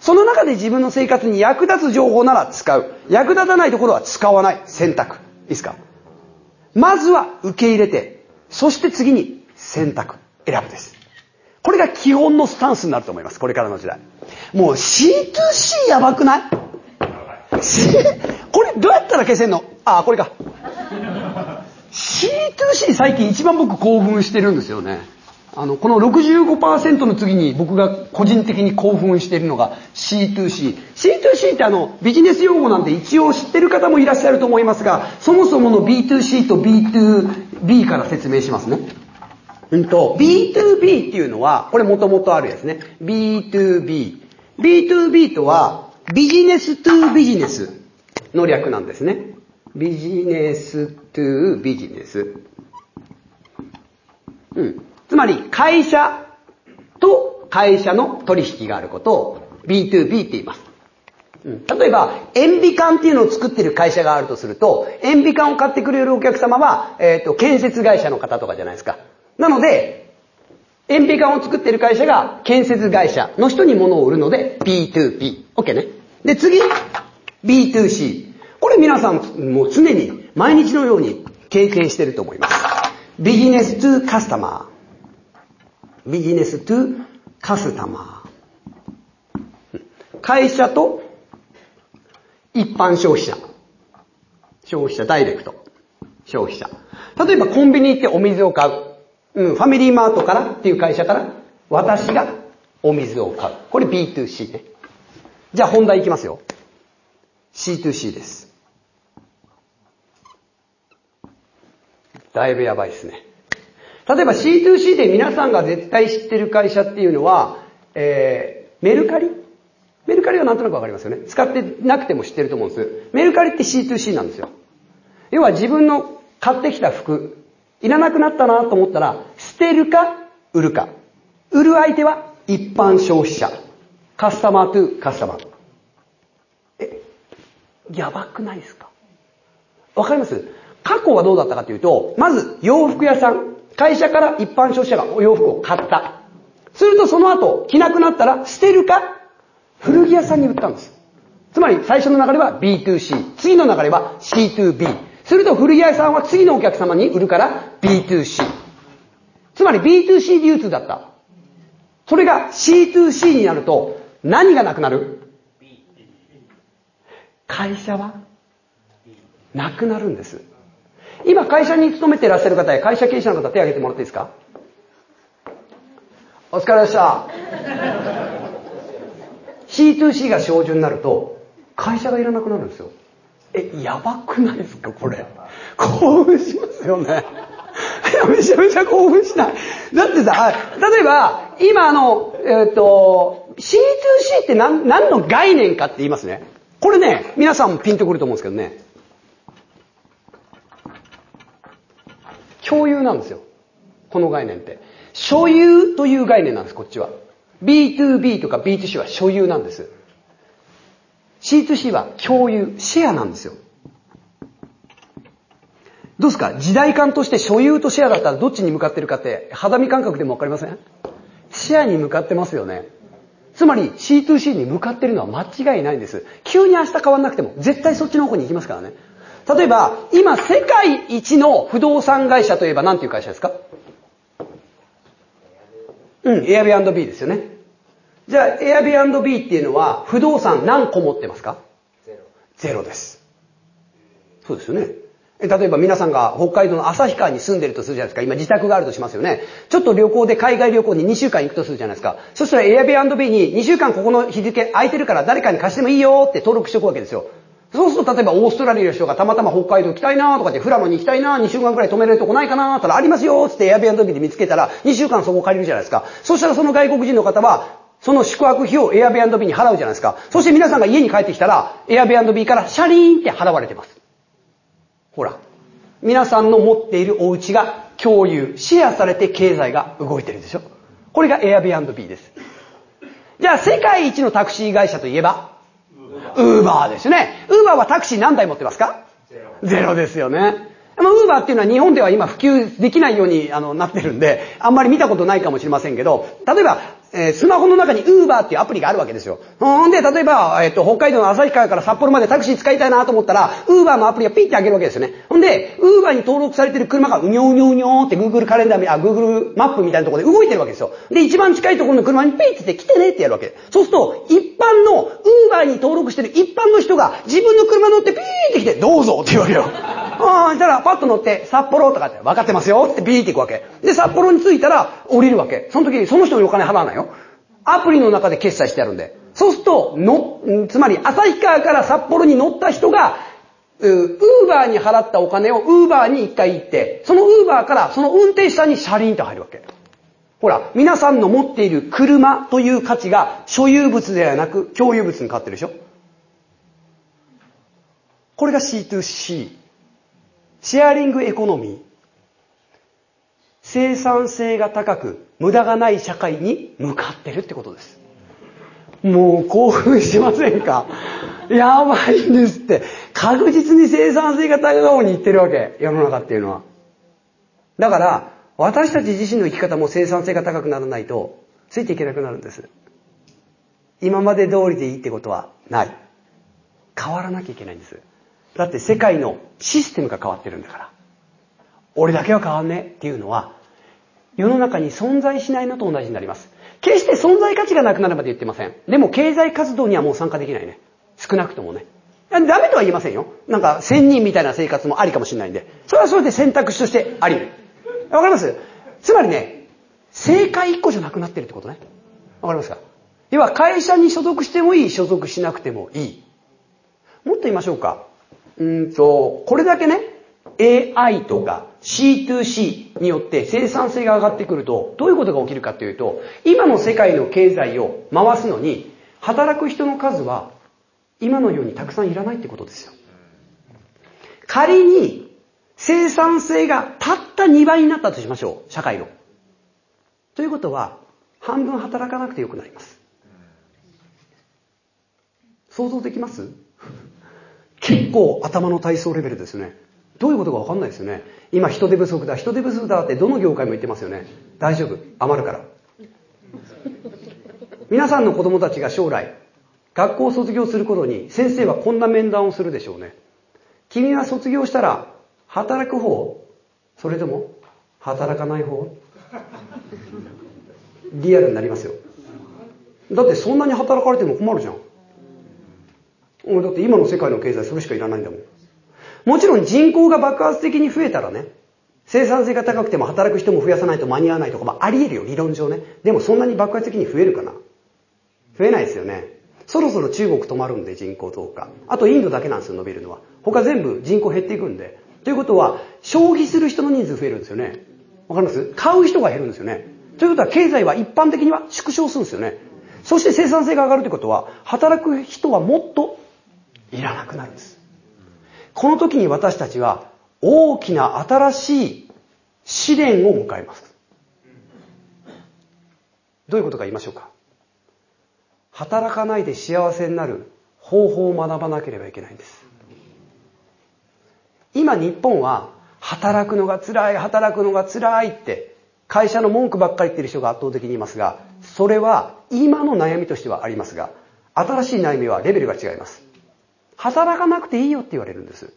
その中で自分の生活に役立つ情報なら使う。役立たないところは使わない。選択。いいですか？まずは受け入れて、そして次に選択。選ぶです。これが基本のスタンスになると思います。これからの時代。もう C2C やばくない？これどうやったら消せんの？あ、これか。C2C 最近一番僕興奮してるんですよね。あの、この65%の次に僕が個人的に興奮しているのが C2C。C2C ってあの、ビジネス用語なんで一応知ってる方もいらっしゃると思いますが、そもそもの B2C と B2B から説明しますね。うんと、B2B っていうのは、これもともとあるやつね。B2B。B2B とは、ビジネストゥビジネスの略なんですね。ビジネストゥビジネス。うん。つまり、会社と会社の取引があることを B2B って言います。うん、例えば、塩ビ管っていうのを作ってる会社があるとすると、塩ビ管を買ってくれるお客様は、えっ、ー、と、建設会社の方とかじゃないですか。なので、塩ビ管を作ってる会社が建設会社の人に物を売るので B2B。OK ね。で、次、B2C。これ皆さんもう常に毎日のように経験してると思います。ビジネス to カスタマー。ビジネストゥカスタマー。会社と一般消費者。消費者ダイレクト。消費者。例えばコンビニ行ってお水を買う。うん、ファミリーマートからっていう会社から私がお水を買う。これ B2C ね。じゃあ本題いきますよ。C2C です。だいぶやばいですね。例えば C2C で皆さんが絶対知ってる会社っていうのは、えー、メルカリ？メルカリはなんとなくわかりますよね。使ってなくても知ってると思うんです。メルカリって C2C なんですよ。要は自分の買ってきた服、いらなくなったなと思ったら、捨てるか、売るか。売る相手は一般消費者。カスタマートゥカスタマー。え、やばくないですか？わかります？過去はどうだったかというと、まず洋服屋さん。会社から一般消費者がお洋服を買った。するとその後、着なくなったら捨てるか、古着屋さんに売ったんです。つまり最初の流れは B2C。次の流れは C2B。すると古着屋さんは次のお客様に売るから B2C。つまり B2C 流通だった。それが C2C になると何がなくなる？会社はなくなるんです。今会社に勤めていらっしゃる方や会社経営者の方手を挙げてもらっていいですか？お疲れでした。C2C が標準になると、会社がいらなくなるんですよ。え、やばくないですかこれ。興奮しますよね。めちゃめちゃ興奮しない。だってさ、例えば、今あの、えっ、ー、と、C2C って何何の概念かって言いますね。これね、皆さんもピンとくると思うんですけどね。共有なんですよ。この概念って。所有という概念なんです、こっちは。B2B とか B2C は所有なんです。C2C は共有、シェアなんですよ。どうですか？時代感として所有とシェアだったらどっちに向かってるかって肌身感覚でもわかりません？シェアに向かってますよね。つまり C2C に向かってるのは間違いないんです。急に明日変わんなくても絶対そっちの方に行きますからね。例えば、今世界一の不動産会社といえば何ていう会社ですか？うん、Airbnb ですよね。じゃあ Airbnb っていうのは不動産何個持ってますか？ゼロ。ゼロです。そうですよね。例えば皆さんが北海道の旭川に住んでるとするじゃないですか。今自宅があるとしますよね。ちょっと旅行で海外旅行に2週間行くとするじゃないですか。そしたら Airbnb に2週間ここの日付空いてるから誰かに貸してもいいよって登録しておくわけですよ。そうすると例えばオーストラリアの人がたまたま北海道行きたいなとかってフラノに行きたいな2週間くらい泊めれるとこないかなって言ったらありますよって Airbnb で見つけたら2週間そこ借りるじゃないですか。そしたらその外国人の方はその宿泊費を Airbnb に払うじゃないですか。そして皆さんが家に帰ってきたら Airbnb からシャリーンって払われてます。ほら。皆さんの持っているお家が共有、シェアされて経済が動いてるでしょこれが Airbnb です。じゃあ世界一のタクシー会社といえばウーバーですね。ウーバーはタクシー何台持ってますか？ゼロですよね。ウーバーっていうのは日本では今普及できないようにあのなってるんで、あんまり見たことないかもしれませんけど、例えばえー、スマホの中に Uber っていうアプリがあるわけですよ。ほんで、例えば、えっ、ー、と、北海道の旭川から札幌までタクシー使いたいなと思ったら、Uber のアプリがピッて開けるわけですよね。ほんで、Uber に登録されてる車がうにょうにょうにょーって Google カレンダー、あ、Google マップみたいなところで動いてるわけですよ。で、一番近いところの車にピッて来てねってやるわけ。そうすると、一般の Uber に登録してる一般の人が自分の車乗ってピーって来て、どうぞって言うわけよ。ああ、したらパッと乗って、札幌とかって分かってますよってビーって行くわけ。で、札幌に着いたら降りるわけ。その時に、その人にお金払わないよ。アプリの中で決済してあるんで。そうすると、の、つまり、旭川から札幌に乗った人が、ウーバーに払ったお金をウーバーに一回行って、そのウーバーからその運転手さんに車輪と入るわけ。ほら、皆さんの持っている車という価値が所有物ではなく共有物に変わってるでしょこれが C2C。シェアリングエコノミー。生産性が高く無駄がない社会に向かってるってことです。もう興奮しませんか？やばいんですって。確実に生産性が高い方に行ってるわけ。世の中っていうのは。だから、私たち自身の生き方も生産性が高くならないと、ついていけなくなるんです。今まで通りでいいってことはない。変わらなきゃいけないんです。だって世界のシステムが変わってるんだから。俺だけは変わんねっていうのは、世の中に存在しないのと同じになります。決して存在価値がなくなるまで言ってません。でも経済活動にはもう参加できないね。少なくともね。ダメとは言いませんよ。なんか仙人みたいな生活もありかもしれないんで。それはそれで選択肢としてあり。わかります？つまりね、正解一個じゃなくなってるってことね。わかりますか？要は会社に所属してもいい、所属しなくてもいい。もっと言いましょうか。うんと、これだけね、AI とか C2C によって生産性が上がってくると、どういうことが起きるかというと、今の世界の経済を回すのに、働く人の数は今のようにたくさんいらないってことですよ。仮に生産性がたった2倍になったとしましょう、社会の。ということは、半分働かなくてよくなります。想像できます？結構頭の体操レベルですね。どういうことかわかんないですよね。今人手不足だ、人手不足だってどの業界も言ってますよね。大丈夫。余るから。皆さんの子供たちが将来、学校を卒業する頃に先生はこんな面談をするでしょうね。君は卒業したら働く方それとも働かない方？リアルになりますよ。だってそんなに働かれても困るじゃん。だって今の世界の経済それしかいらないんだもん。もちろん人口が爆発的に増えたらね、生産性が高くても働く人も増やさないと間に合わないとか、まあ、あり得るよ、理論上ね。でもそんなに爆発的に増えるかな増えないですよね。そろそろ中国止まるんで人口増加。あとインドだけなんですよ、伸びるのは。他全部人口減っていくんで。ということは、消費する人の人数増えるんですよね。わかります？買う人が減るんですよね。ということは経済は一般的には縮小するんですよね。そして生産性が上がるということは、働く人はもっといらなくなるんです。この時に私たちは大きな新しい試練を迎えます。どういうことか言いましょうか。働かないで幸せになる方法を学ばなければいけないんです。今日本は働くのが辛い、働くのが辛いって会社の文句ばっかり言ってる人が圧倒的にいますが、それは今の悩みとしてはありますが、新しい悩みはレベルが違います。働かなくていいよって言われるんです。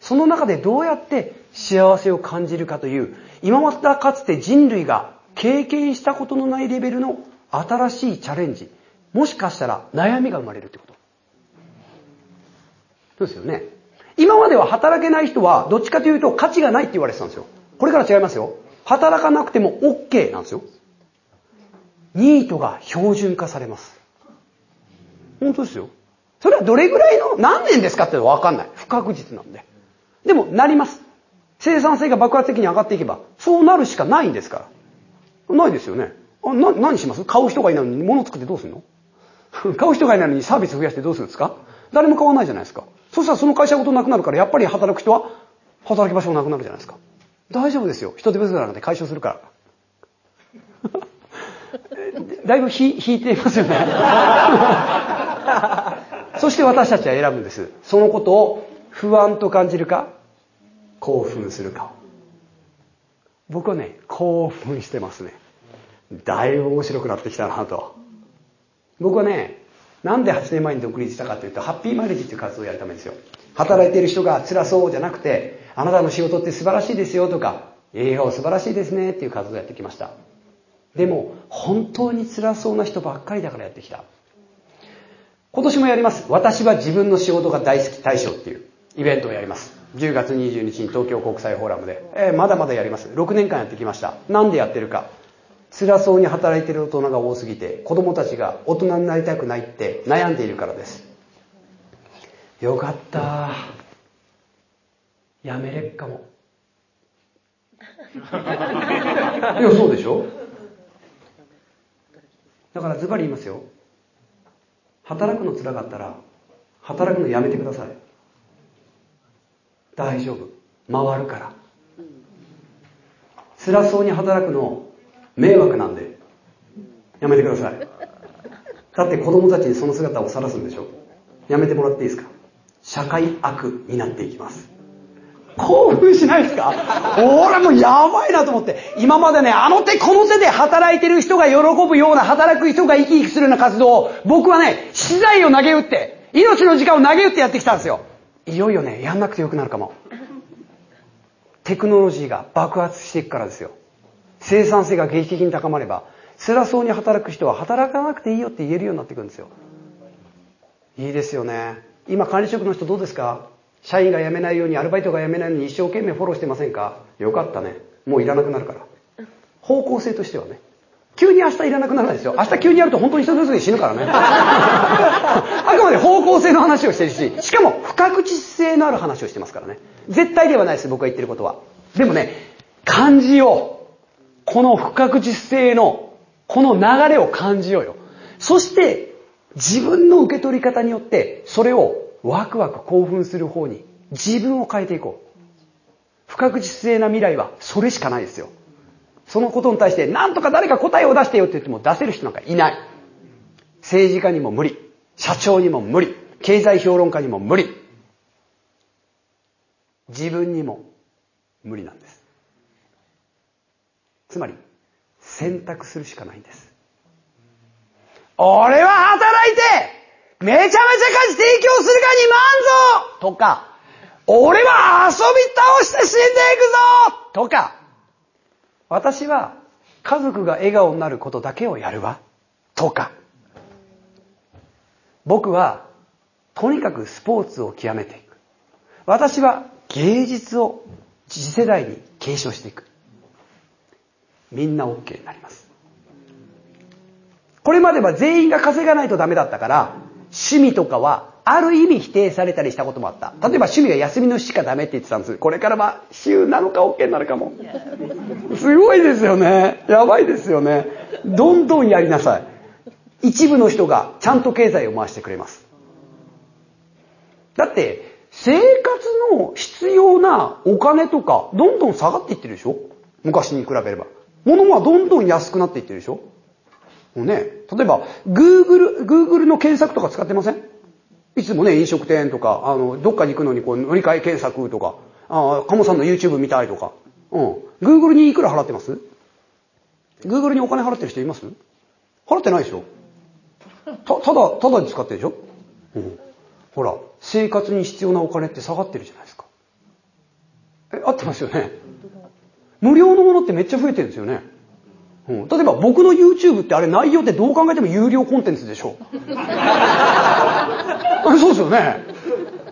その中でどうやって幸せを感じるかという、今までかつて人類が経験したことのないレベルの新しいチャレンジ、もしかしたら悩みが生まれるってこと。そうですよね。今までは働けない人は、どっちかというと価値がないって言われてたんですよ。これから違いますよ。働かなくても OK なんですよ。ニートが標準化されます。本当ですよ。それはどれぐらいの、何年ですかってわかんない。不確実なんで。でも、なります。生産性が爆発的に上がっていけば、そうなるしかないんですから。ないですよね。あな何します？買う人がいないのに物作ってどうするの？買う人がいないのにサービス増やしてどうするんですか？誰も買わないじゃないですか。そしたらその会社ごとなくなるから、やっぱり働く人は働き場所がなくなるじゃないですか。大丈夫ですよ。人手不足なんで解消するから。だいぶ引いていますよね。そして私たちは選ぶんです。そのことを不安と感じるか、興奮するか。僕はね、興奮してますね。だいぶ面白くなってきたなと。僕はね、なんで8年前に独立したかというと、ハッピーマリッジっていう活動をやるためですよ。働いている人が辛そうじゃなくて、あなたの仕事って素晴らしいですよとか、映画素晴らしいですねっていう活動をやってきました。でも、本当に辛そうな人ばっかりだからやってきた。今年もやります。私は自分の仕事が大好き大賞っていうイベントをやります。10月22日に東京国際フォーラムで。えー、まだまだやります。6年間やってきました。なんでやってるか。辛そうに働いている大人が多すぎて、子供たちが大人になりたくないって悩んでいるからです。よかった。やめれっかも。いや、そうでしょだからズバリ言いますよ。働くのつらかったら、働くのやめてください。大丈夫。回るから。辛そうに働くの迷惑なんで、やめてください。だって子供たちにその姿を晒すんでしょやめてもらっていいですか社会悪になっていきます。興奮しないですか？俺もうやばいなと思って。今までね、あの手この手で働いてる人が喜ぶような、働く人が生き生きするような活動を、僕はね、資材を投げ打って、命の時間を投げ打ってやってきたんですよ。いよいよね、やんなくてよくなるかも。テクノロジーが爆発していくからですよ。生産性が劇的に高まれば、辛そうに働く人は働かなくていいよって言えるようになってくるんですよ。いいですよね。今管理職の人どうですか？社員が辞めないようにアルバイトが辞めないように一生懸命フォローしてませんか？よかったね。もういらなくなるから。方向性としてはね。急に明日いらなくならないですよ。明日急にやると本当に人ずつに死ぬからね。あくまで方向性の話をしてるし、しかも不確実性のある話をしてますからね。絶対ではないです、僕が言ってることは。でもね、感じよう。この不確実性の、この流れを感じようよ。そして、自分の受け取り方によって、それをワクワク興奮する方に自分を変えていこう。不確実性な未来はそれしかないですよ。そのことに対して何とか誰か答えを出してよって言っても出せる人なんかいない。政治家にも無理。社長にも無理。経済評論家にも無理。自分にも無理なんです。つまり、選択するしかないんです。俺は働いて、めちゃめちゃ価値提供するかに満足とか、俺は遊び倒して死んでいくぞとか、私は家族が笑顔になることだけをやるわとか、僕はとにかくスポーツを極めていく。私は芸術を次世代に継承していく。みんな OK になります。これまでは全員が稼がないとダメだったから、趣味とかはある意味否定されたりしたこともあった。例えば趣味が休みの日しかダメって言ってたんです。これからは週7日 OK になるかも。すごいですよね。やばいですよね。どんどんやりなさい。一部の人がちゃんと経済を回してくれます。だって、生活の必要なお金とか、どんどん下がっていってるでしょ昔に比べれば。物はどんどん安くなっていってるでしょもうね、例えば、Google、Google の検索とか使ってません？いつもね、飲食店とか、あの、どっかに行くのにこう、乗り換え検索とか、ああ、カモさんの YouTube 見たいとか。うん。Google にいくら払ってます ?Google にお金払ってる人います？払ってないでしょた、ただ、ただで使ってるでしょ？うん。ほら、生活に必要なお金って下がってるじゃないですか。え、合ってますよね。無料のものってめっちゃ増えてるんですよね。うん、例えば僕の YouTube ってあれ内容ってどう考えても有料コンテンツでしょ。そうですよね。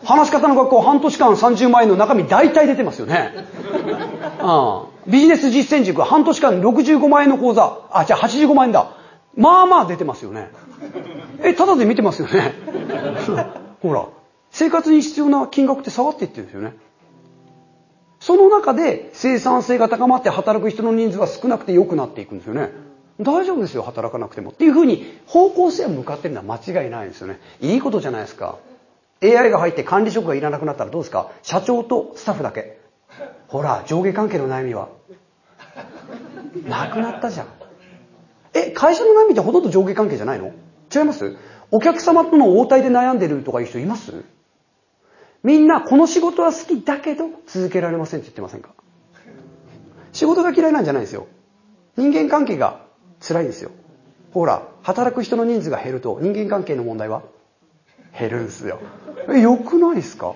話し方の学校半年間30万円の中身大体出てますよね。うん、ビジネス実践塾半年間65万円の講座、あ、じゃあ85万円だ。まあまあ出てますよね。え、ただで見てますよね。ほら、生活に必要な金額って下がっていってるんですよね。その中で生産性が高まって働く人の人数は少なくて良くなっていくんですよね。大丈夫ですよ、働かなくても。っていうふうに方向性は向かってるのは間違いないんですよね。いいことじゃないですか。AI が入って管理職がいらなくなったらどうですか？社長とスタッフだけ。ほら、上下関係の悩みは。なくなったじゃん。え、会社の悩みってほとんど上下関係じゃないの？違います？お客様との応対で悩んでるとかいう人います？みんなこの仕事は好きだけど続けられませんって言ってませんか？仕事が嫌いなんじゃないですよ。人間関係が辛いんですよ。ほら、働く人の人数が減ると人間関係の問題は？減るんですよ。え、良くないですか？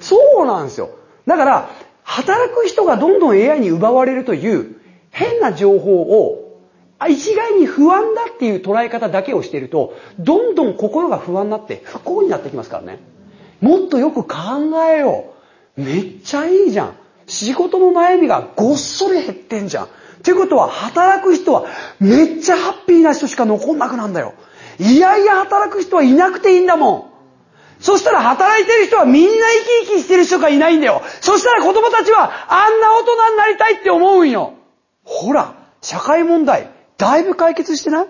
そうなんですよ。だから、働く人がどんどん AI に奪われるという変な情報を一概に不安だっていう捉え方だけをしていると、どんどん心が不安になって不幸になってきますからね。もっとよく考えよう。めっちゃいいじゃん。仕事の悩みがごっそり減ってんじゃん。っていうことは、働く人はめっちゃハッピーな人しか残んなくなんだよ。いやいや働く人はいなくていいんだもん。そしたら働いてる人はみんな生き生きしてる人がいないんだよ。そしたら子供たちはあんな大人になりたいって思うんよ。ほら、社会問題、だいぶ解決してない？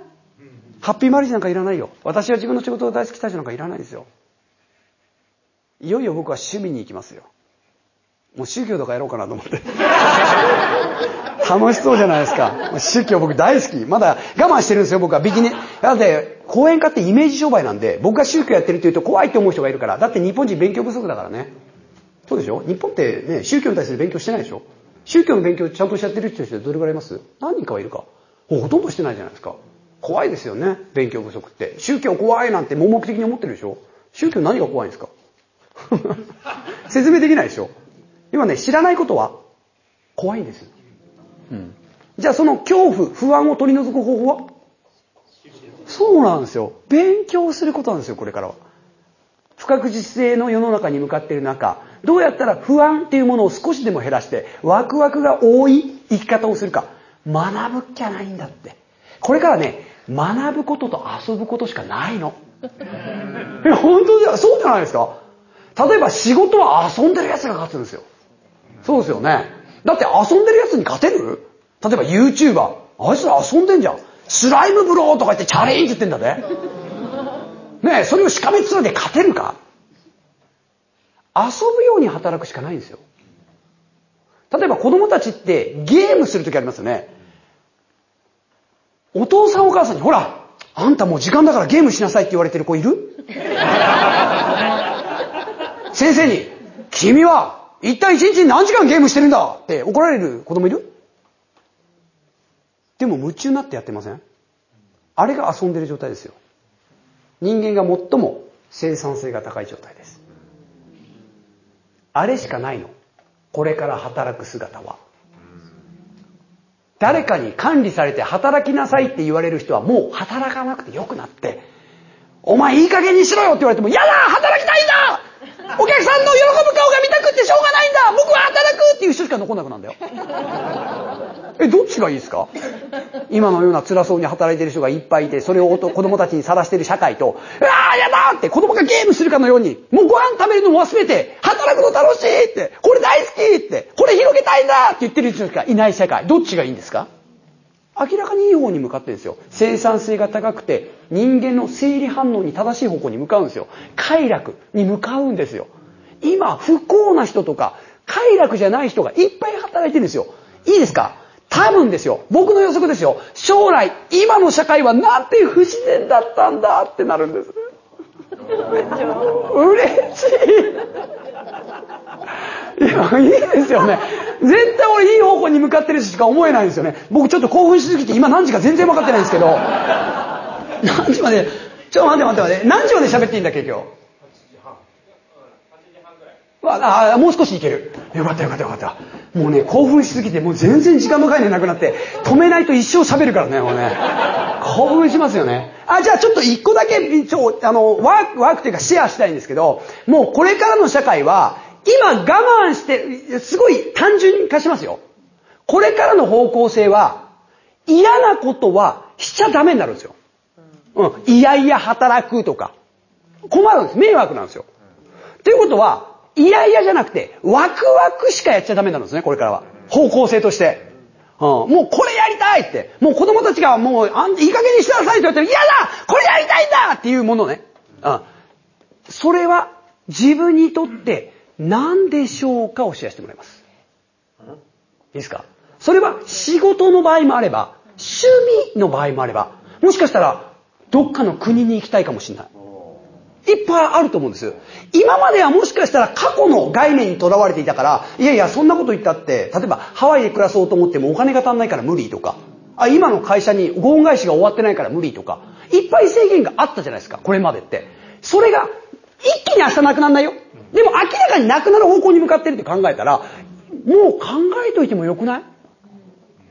ハッピーマリージなんかいらないよ。私は自分の仕事が大好きたちなんかいらないですよ。いよいよ僕は趣味に行きますよ。もう宗教とかやろうかなと思って。楽しそうじゃないですか。宗教僕大好き。まだ我慢してるんですよ、僕は。ビキニ。だって、講演家ってイメージ商売なんで、僕が宗教やってるって言うと怖いって思う人がいるから。だって日本人勉強不足だからね。そうでしょ？日本ってね、宗教に対する勉強してないでしょ？宗教の勉強ちゃんとしちゃってる人ってどれぐらいいます？何人かはいるか。ほとんどしてないじゃないですか。怖いですよね、勉強不足って。宗教怖いなんて盲目的に思ってるでしょ？宗教何が怖いんですか？説明できないでしょ今ね、知らないことは怖いんです。うん。じゃあその恐怖、不安を取り除く方法は？そうなんですよ。勉強することなんですよ、これからは。不確実性の世の中に向かっている中、どうやったら不安っていうものを少しでも減らして、ワクワクが多い生き方をするか。学ぶっきゃないんだって。これからね、学ぶことと遊ぶことしかないの。え、本当じゃ、そうじゃないですか例えば仕事は遊んでる奴が勝つんですよ。そうですよね。だって遊んでる奴に勝てる？例えば YouTuber。あいつら遊んでんじゃん。スライムブローとか言ってチャレンジって言ってんだね。ねえ、それをしかめつらで勝てるか？遊ぶように働くしかないんですよ。例えば子供たちってゲームするときありますよね。お父さんお母さんに、ほら、あんたもう時間だからゲームしなさいって言われてる子いる？先生に、君は一体一日に何時間ゲームしてるんだ?って怒られる子供いる?でも夢中になってやってません?あれが遊んでる状態ですよ。人間が最も生産性が高い状態です。あれしかないの。これから働く姿は。誰かに管理されて働きなさいって言われる人はもう働かなくてよくなって、お前いい加減にしろよって言われても、やだ働きたいんだお客さんの喜ぶ顔が見たくってしょうがないんだ僕は働くっていう人しか残んなくなるんだよ。え、どっちがいいですか？今のような辛そうに働いてる人がいっぱいいて、それを子供たちにさらしてる社会と、うわーやだって子供がゲームするかのように、もうご飯食べるのも忘れて、働くの楽しいって、これ大好きって、これ広げたいんだって言ってる人しかいない社会。どっちがいいんですか？明らかにいい方に向かってるんですよ。生産性が高くて、人間の生理反応に正しい方向に向かうんですよ。快楽に向かうんですよ。今、不幸な人とか、快楽じゃない人がいっぱい働いてるんですよ。いいですか？多分ですよ。僕の予測ですよ。将来、今の社会はなんて不自然だったんだってなるんです。嬉しい。いや、いいですよね。絶対俺いい方向に向かってるしか思えないんですよね。僕ちょっと興奮しすぎて今何時か全然分かってないんですけど。何時まで、ちょっと待って待って待って。何時まで喋っていいんだっけ今日？ああ、もう少しいける。よかったよかったよかった。もうね、興奮しすぎて、もう全然時間の概念なくなって、止めないと一生喋るからね、もうね。興奮しますよね。あ、じゃあちょっと一個だけ、ちょ、あの、ワーク、ワークというかシェアしたいんですけど、もうこれからの社会は、今我慢して、すごい単純化しますよ。これからの方向性は、嫌なことはしちゃダメになるんですよ。うん。いやいや働くとか。困るんです。迷惑なんですよ。ということは、いやいやじゃなくて、ワクワクしかやっちゃダメなんですね、これからは。方向性として。うん、もうこれやりたいって。もう子供たちがもう、あんいい加減にしなさいって言われて、嫌だこれやりたいんだっていうものね。うん。それは自分にとって何でしょうかをシェアしてもらいます。いいですか？それは仕事の場合もあれば、趣味の場合もあれば、もしかしたらどっかの国に行きたいかもしれない。いっぱいあると思うんです。今まではもしかしたら過去の概念にとらわれていたから、いやいや、そんなこと言ったって、例えばハワイで暮らそうと思ってもお金が足んないから無理とか、あ今の会社に合恩返しが終わってないから無理とか、いっぱい制限があったじゃないですか、これまでって。それが、一気に明日なくならないよ。でも明らかになくなる方向に向かってるって考えたら、もう考えといてもよくない？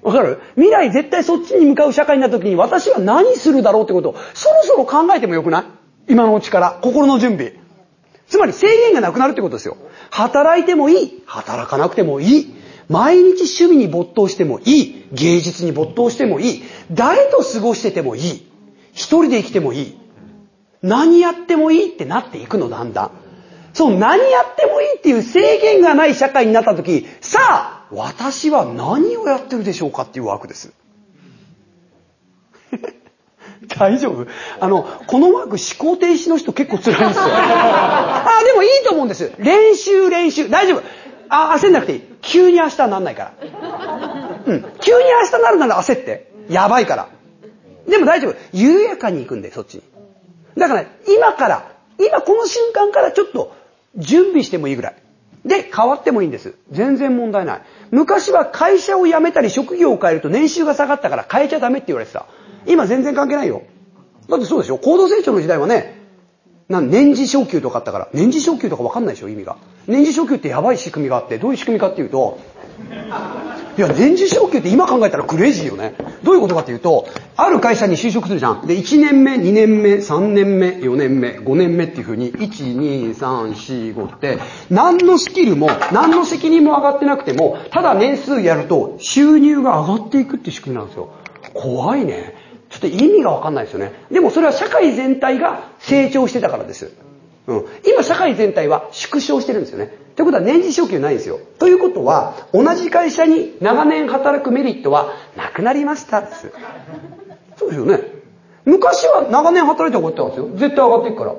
わかる？未来絶対そっちに向かう社会になった時に私は何するだろうってことをそろそろ考えてもよくない？今のうちから、心の準備。つまり制限がなくなるってことですよ。働いてもいい。働かなくてもいい。毎日趣味に没頭してもいい。芸術に没頭してもいい。誰と過ごしててもいい。一人で生きてもいい。何やってもいいってなっていくの、だんだん。そう、何やってもいいっていう制限がない社会になった時、さあ、私は何をやってるでしょうかっていうワークです。大丈夫？あの、このワーク思考停止の人結構辛いんですよ。あ、でもいいと思うんです。練習練習。大丈夫。あ、焦んなくていい。急に明日なんないから。うん。急に明日なるなら焦って。やばいから。でも大丈夫。緩やかに行くんで、そっちに。だから、今から、今この瞬間からちょっと準備してもいいぐらい。で、変わってもいいんです。全然問題ない。昔は会社を辞めたり職業を変えると年収が下がったから変えちゃダメって言われてた。今全然関係ないよ。だってそうでしょ？高度成長の時代はね、なん年次昇給とかあったから、年次昇給とかわかんないでしょ？意味が。年次昇給ってやばい仕組みがあって、どういう仕組みかっていうと、いや、年次昇給って今考えたらクレイジーよね。どういうことかっていうと、ある会社に就職するじゃん。で、1年目、2年目、3年目、4年目、5年目っていう風に、1、2、3、4、5って、何のスキルも、何の責任も上がってなくても、ただ年数やると収入が上がっていくって仕組みなんですよ。怖いね。ちょっと意味がわかんないですよね。でもそれは社会全体が成長してたからです。うん。今社会全体は縮小してるんですよね。ということは年次昇給ないんですよ。ということは、同じ会社に長年働くメリットはなくなりましたです。そうですよね。昔は長年働いてこうやってたんですよ。絶対上がっていくから。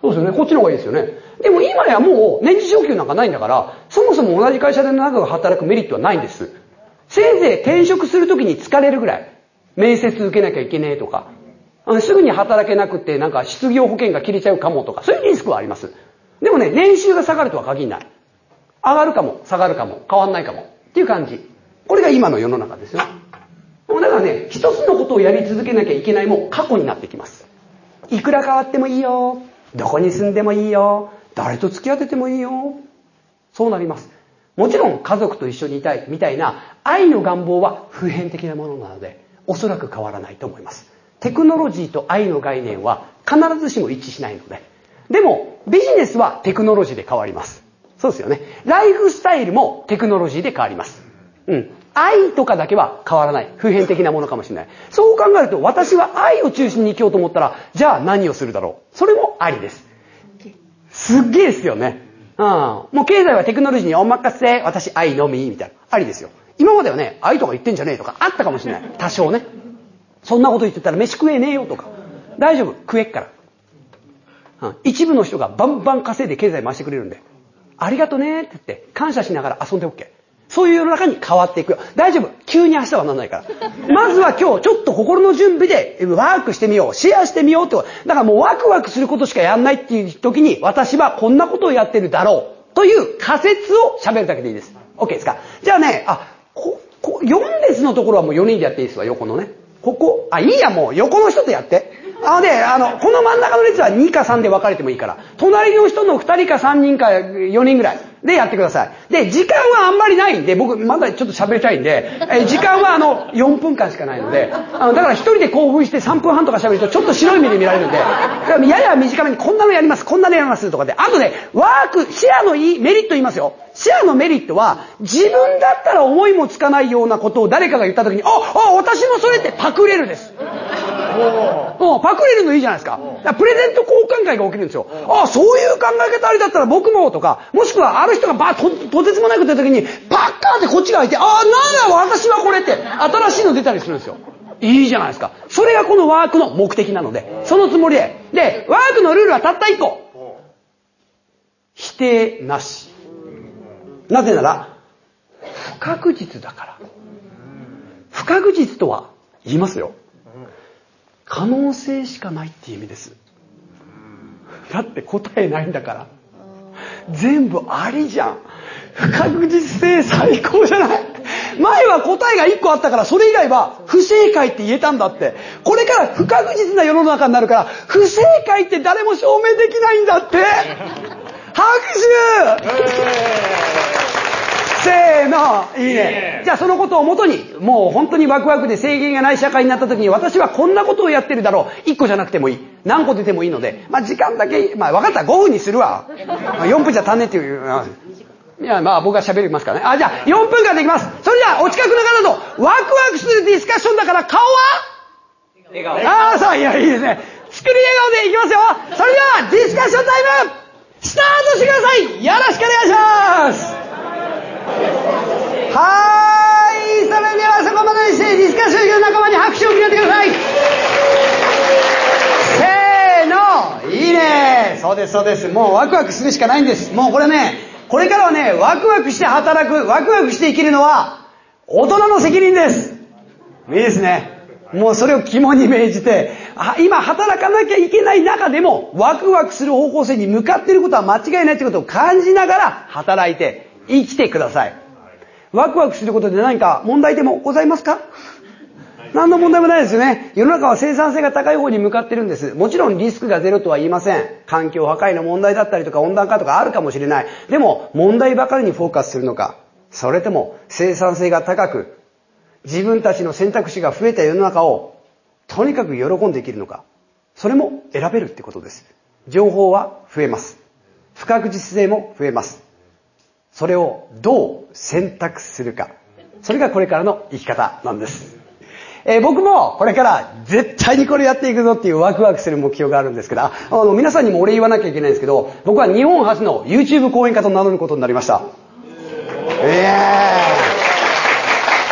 そうですよね。こっちの方がいいですよね。でも今やもう年次昇給なんかないんだから、そもそも同じ会社で長く働くメリットはないんです。せいぜい転職するときに疲れるぐらい。面接受けなきゃいけねえとか、すぐに働けなくてなんか失業保険が切れちゃうかもとか、そういうリスクはあります。でもね、年収が下がるとは限らない。上がるかも、下がるかも、変わんないかも。っていう感じ。これが今の世の中ですよ。だからね、一つのことをやり続けなきゃいけないも過去になってきます。いくら変わってもいいよ。どこに住んでもいいよ。誰と付き合っててもいいよ。そうなります。もちろん家族と一緒にいたいみたいな愛の願望は普遍的なものなので、おそらく変わらないと思います。テクノロジーと愛の概念は必ずしも一致しないので。でも、ビジネスはテクノロジーで変わります。そうですよね。ライフスタイルもテクノロジーで変わります。うん。愛とかだけは変わらない。普遍的なものかもしれない。そう考えると、私は愛を中心に生きようと思ったら、じゃあ何をするだろう。それもありです。すっげえですよね。うん。もう経済はテクノロジーにお任せ、私愛のみ、みたいな。ありですよ。今まではね、愛とか言ってんじゃねえとかあったかもしれない。多少ね。そんなこと言ってたら飯食えねえよとか。大丈夫、食えっから。うん、一部の人がバンバン稼いで経済回してくれるんで。ありがとねって言って感謝しながら遊んで OK。そういう世の中に変わっていくよ。大丈夫。急に明日はならないから。まずは今日ちょっと心の準備でワークしてみよう。シェアしてみようってこと。だからもうワクワクすることしかやんないっていう時に私はこんなことをやってるだろう。という仮説を喋るだけでいいです。OK ですか？じゃあね、あ、こ、こ、4列のところはもう4人でやっていいですわ、横のね。ここ、あ、いいや、もう。横の人とやって。あのね、あの、この真ん中の列は2か3で分かれてもいいから、隣の人の2人か3人か4人ぐらい。でやってください。で、時間はあんまりないんで、僕まだちょっと喋りたいんで、え時間はあの、4分間しかないので、あの、だから1人で興奮して3分半とか喋るとちょっと白い目で見られるんで、やや短めにこんなのやります、こんなのやりますとかで、あとね、ワーク、シェアのいいメリット言いますよ。シェアのメリットは、自分だったら思いもつかないようなことを誰かが言った時に、あ、あ、私もそれってパクれるです。おパクれるのいいじゃないですか。かプレゼント交換会が起きるんですよ。あ、そういう考え方ありだったら僕もとか、もしくはある人がバーと、とてつもないこと言った時に、パッカーってこっちが開いて、あ、なんだ私はこれって、新しいの出たりするんですよ。いいじゃないですか。それがこのワークの目的なので、そのつもりで。で、ワークのルールはたった一個。否定なし。なぜなら、不確実だから。不確実とは言いますよ。可能性しかないっていう意味です。だって答えないんだから。全部ありじゃん。不確実性最高じゃない？前は答えが1個あったから、それ以外は不正解って言えたんだって。これから不確実な世の中になるから、不正解って誰も証明できないんだって。拍手せーの、いいね。じゃあそのことをもとに、もう本当にワクワクで制限がない社会になった時に私はこんなことをやってるだろう。1個じゃなくてもいい。何個出てもいいので、まあ時間だけ、まあ分かった5分にするわ。4分じゃ足んねっていう。いや、まあ僕は喋りますからね。あ、じゃあ4分間できます。それじゃあお近くの方とワクワクするディスカッションだから顔は？笑顔。ああ、そう、いや、いいですね。作り笑顔でいきますよ。それではディスカッションタイムスタートしてくださいよろしくお願いしますはい。それではそこまでにしてディスカッションの仲間に拍手を送ってください。せーの。いいね。そうです、そうです。もうワクワクするしかないんです。もうこれね、これからはね、ワクワクして働く、ワクワクして生きるのは、大人の責任です。いいですね。もうそれを肝に銘じて、今働かなきゃいけない中でも、ワクワクする方向性に向かっていることは間違いないということを感じながら働いて生きてください。ワクワクすることで何か問題でもございますか？何の問題もないですよね。世の中は生産性が高い方に向かってるんです。もちろんリスクがゼロとは言いません。環境破壊の問題だったりとか温暖化とかあるかもしれない。でも問題ばかりにフォーカスするのか、それとも生産性が高く、自分たちの選択肢が増えた世の中をとにかく喜んで生きるのか、それも選べるってことです。情報は増えます。不確実性も増えます。それをどう選択するか。それがこれからの生き方なんです。えー、僕もこれから絶対にこれやっていくぞっていうワクワクする目標があるんですけど、あの、皆さんにもお礼言わなきゃいけないんですけど、僕は日本初の YouTube 講演家と名乗ることになりました。え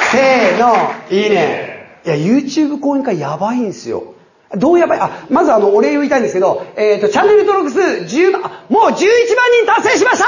ー、せーの、いいね。いや、YouTube 講演会やばいんですよ。どうやばい？あ、まずあの、お礼言いたいんですけど、えっ、ー、と、チャンネル登録数10万、もう11万人達成しました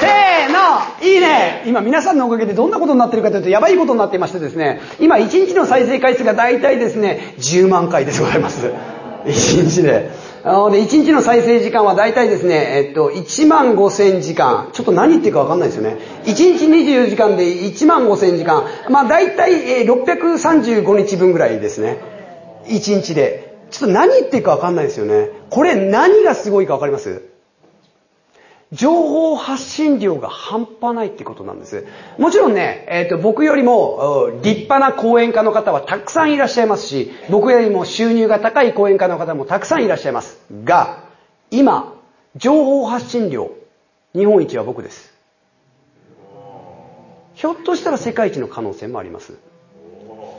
せーのいいね今皆さんのおかげでどんなことになってるかというと、やばいことになっていましてですね、今1日の再生回数が大体ですね、10万回でございます。1日で。なので、1日の再生時間は大体ですね、えっと、1万5千時間。ちょっと何言ってるかわかんないですよね。1日24時間で1万5千時間。まあ大体635日分ぐらいですね。1日で。ちょっと何言ってるかわかんないですよね。これ何がすごいかわかります？情報発信量が半端ないってことなんです。もちろんね、えっ、ー、と、僕よりも立派な講演家の方はたくさんいらっしゃいますし、僕よりも収入が高い講演家の方もたくさんいらっしゃいます。が、今、情報発信量、日本一は僕です。ひょっとしたら世界一の可能性もあります。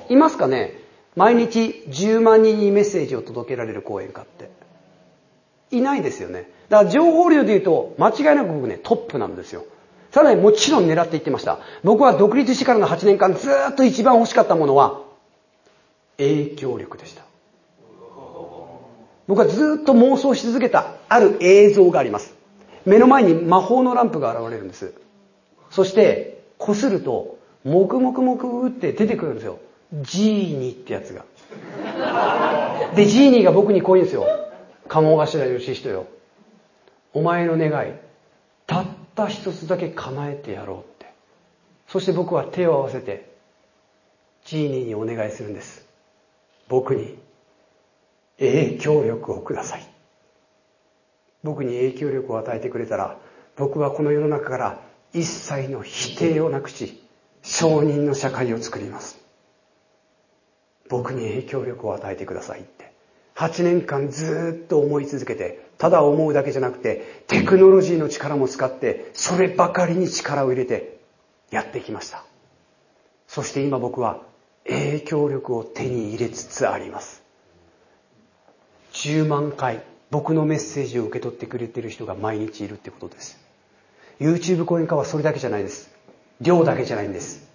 いますかね？毎日10万人にメッセージを届けられる講演家って。いないですよね。だから情報量で言うと、間違いなく僕ね、トップなんですよ。さらにもちろん狙っていってました。僕は独立してからの8年間ずっと一番欲しかったものは、影響力でした。僕はずっと妄想し続けたある映像があります。目の前に魔法のランプが現れるんです。そして、こすると、もくもくもくって出てくるんですよ。ジーニーってやつが。で、ジーニーが僕にこう言うんですよ。鴨頭義人よ。お前の願い、たった一つだけ叶えてやろうって。そして僕は手を合わせて、ジーニーにお願いするんです。僕に影響力をください。僕に影響力を与えてくれたら、僕はこの世の中から一切の否定をなくし、承認の社会を作ります。僕に影響力を与えてくださいって。8年間ずっと思い続けて、ただ思うだけじゃなくて、テクノロジーの力も使って、そればかりに力を入れてやってきました。そして今僕は影響力を手に入れつつあります。10万回僕のメッセージを受け取ってくれてる人が毎日いるってことです。YouTube 講演家はそれだけじゃないです。量だけじゃないんです。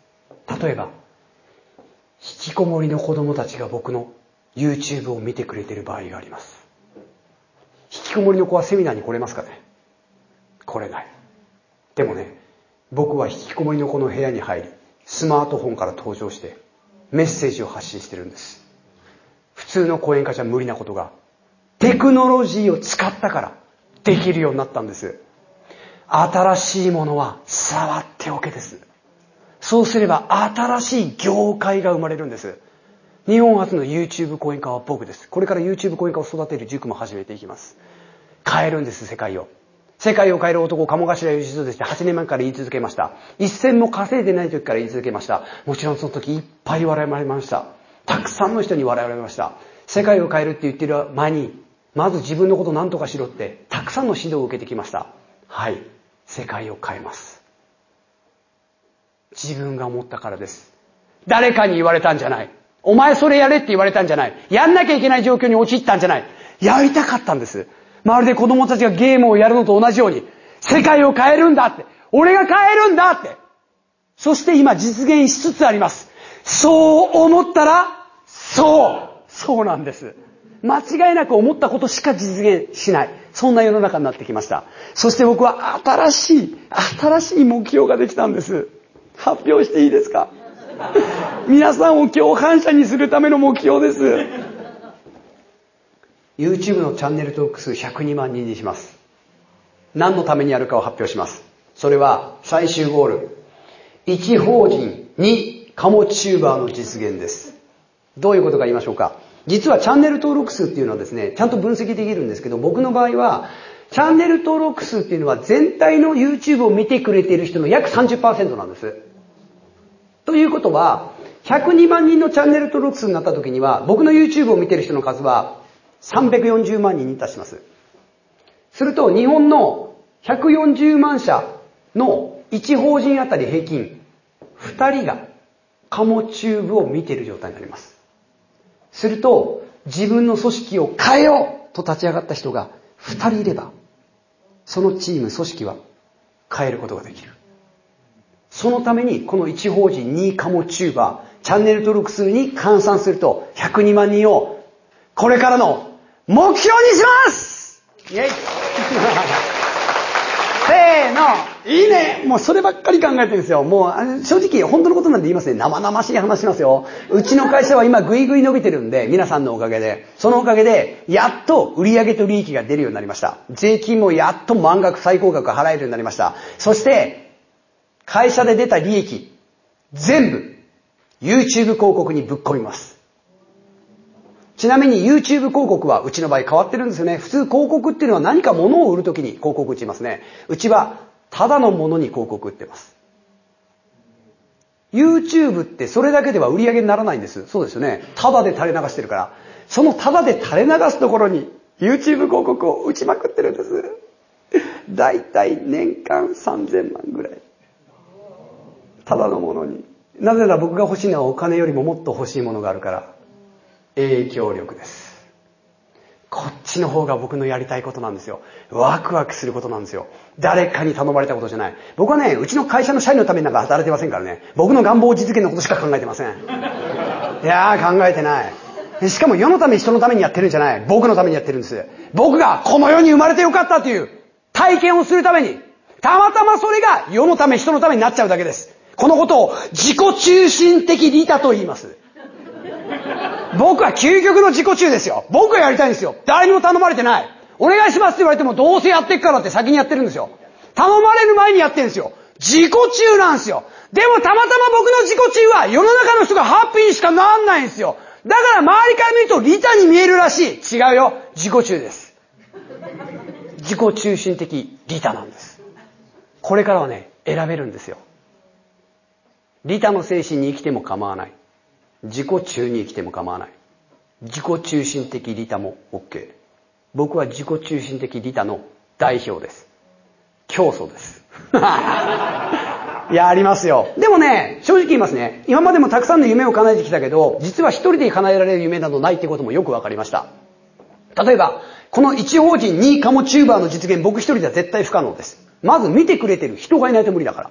例えば、引きこもりの子供たちが僕の YouTube を見てくれてる場合があります。引きこもりの子はセミナーに来れますかね？来れない。でもね、僕は引きこもりの子の部屋に入り、スマートフォンから登場して、メッセージを発信してるんです。普通の講演家じゃ無理なことが、テクノロジーを使ったからできるようになったんです。新しいものは触っておけです。そうすれば新しい業界が生まれるんです。日本初の YouTube 講演家は僕です。これから YouTube 講演家を育てる塾も始めていきます。変えるんです、世界を。世界を変える男、鴨頭義人として8年前から言い続けました。一銭も稼いでない時から言い続けました。もちろんその時いっぱい笑われました。たくさんの人に笑われました。世界を変えるって言ってる前に、まず自分のことを何とかしろって、たくさんの指導を受けてきました。はい。世界を変えます。自分が思ったからです。誰かに言われたんじゃない。お前それやれって言われたんじゃない。やんなきゃいけない状況に陥ったんじゃない。やりたかったんです。まるで子供たちがゲームをやるのと同じように、世界を変えるんだって。俺が変えるんだって。そして今実現しつつあります。そう思ったら、そう。そうなんです。間違いなく思ったことしか実現しない。そんな世の中になってきました。そして僕は新しい、新しい目標ができたんです。発表していいですか？皆さんを共犯者にするための目標です。YouTube のチャンネル登録数102万人にします。何のためにやるかを発表します。それは最終ゴール。1法人2カモチューバーの実現です。どういうことか言いましょうか。実はチャンネル登録数っていうのはですね、ちゃんと分析できるんですけど、僕の場合は、チャンネル登録数っていうのは全体の YouTube を見てくれている人の約30%なんです。ということは、102万人のチャンネル登録数になった時には、僕の YouTube を見てる人の数は340万人に達します。すると、日本の140万社の1法人あたり平均、2人がカモチューブを見てる状態になります。すると、自分の組織を変えようと立ち上がった人が2人いれば、そのチーム、組織は変えることができる。そのために、この1法人2カモチューバー、チャンネル登録数に換算すると、102万人を、これからの目標にしますイェイ せーのいいねもうそればっかり考えてるんですよ。もう、正直、本当のことなんで言いますね。生々しい話しますよ。うちの会社は今ぐいぐい伸びてるんで、皆さんのおかげで。そのおかげで、やっと売上と利益が出るようになりました。税金もやっと満額最高額払えるようになりました。そして、会社で出た利益、全部、YouTube 広告にぶっ込みます。ちなみに YouTube 広告はうちの場合変わってるんですよね。普通広告っていうのは何か物を売るときに広告打ちますね。うちはただのものに広告売ってます。YouTube ってそれだけでは売り上げにならないんです。そうですよね。ただで垂れ流してるから。そのただで垂れ流すところに YouTube 広告を打ちまくってるんです。だいたい年間3000万ぐらい。ただのものに。なぜなら僕が欲しいのはお金よりももっと欲しいものがあるから。影響力です。こっちの方が僕のやりたいことなんですよ。ワクワクすることなんですよ。誰かに頼まれたことじゃない。僕はね、うちの会社の社員のためになんか働いてませんからね。僕の願望実現のことしか考えてません。いやー考えてない。しかも世のため人のためにやってるんじゃない。僕のためにやってるんです。僕がこの世に生まれてよかったという体験をするために、たまたまそれが世のため人のためになっちゃうだけです。このことを自己中心的利他と言います。僕は究極の自己中ですよ。僕がやりたいんですよ。誰にも頼まれてない。お願いしますって言われてもどうせやってっからって先にやってるんですよ。頼まれる前にやってるんですよ。自己中なんですよ。でもたまたま僕の自己中は世の中の人がハッピーにしかなんないんですよ。だから周りから見ると利他に見えるらしい。違うよ。自己中です。自己中心的利他なんです。これからはね、選べるんですよ。利他の精神に生きても構わない。自己中に生きても構わない。自己中心的利他も OK。僕は自己中心的利他の代表です。教祖です。い や、ありますよ。でもね、正直言いますね。今までもたくさんの夢を叶えてきたけど、実は一人で叶えられる夢などないってこともよくわかりました。例えば、この一法人2カモチューバーの実現、僕一人では絶対不可能です。まず見てくれてる人がいないと無理だから。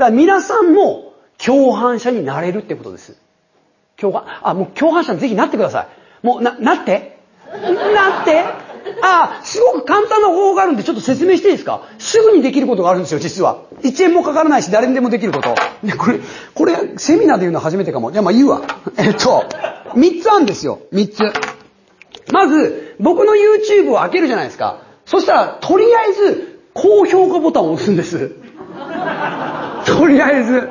だから皆さんも共犯者になれるってことです。共犯、あ、もう共犯者にぜひなってください。もう、な、なって？なって？あ、すごく簡単な方法があるんでちょっと説明していいですか？すぐにできることがあるんですよ、実は。1円もかからないし誰にでもできること。で、これ、これ、セミナーで言うの初めてかも。じゃあまあ言うわ。えっと、3つあるんですよ、3つ。まず、僕の YouTube を開けるじゃないですか。そしたら、とりあえず、高評価ボタンを押すんです。とりあえず、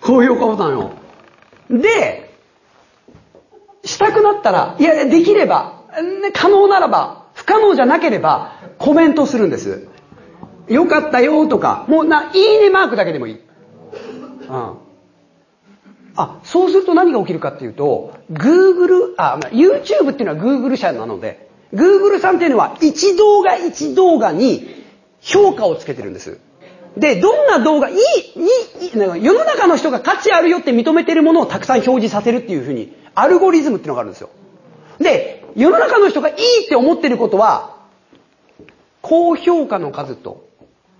高評価ボタンを。で、したくなったら、いや、できれば、可能ならば、不可能じゃなければ、コメントするんです。よかったよとか、もうな、いいねマークだけでもいい。うん。あ、そうすると何が起きるかっていうと、Google、あ、YouTube っていうのは Google 社なので、Google さんっていうのは一動画一動画に評価をつけてるんです。で、どんな動画、いい、いい、世の中の人が価値あるよって認めてるものをたくさん表示させるっていうふうに、アルゴリズムっていうのがあるんですよ。で、世の中の人がいいって思ってることは、高評価の数と、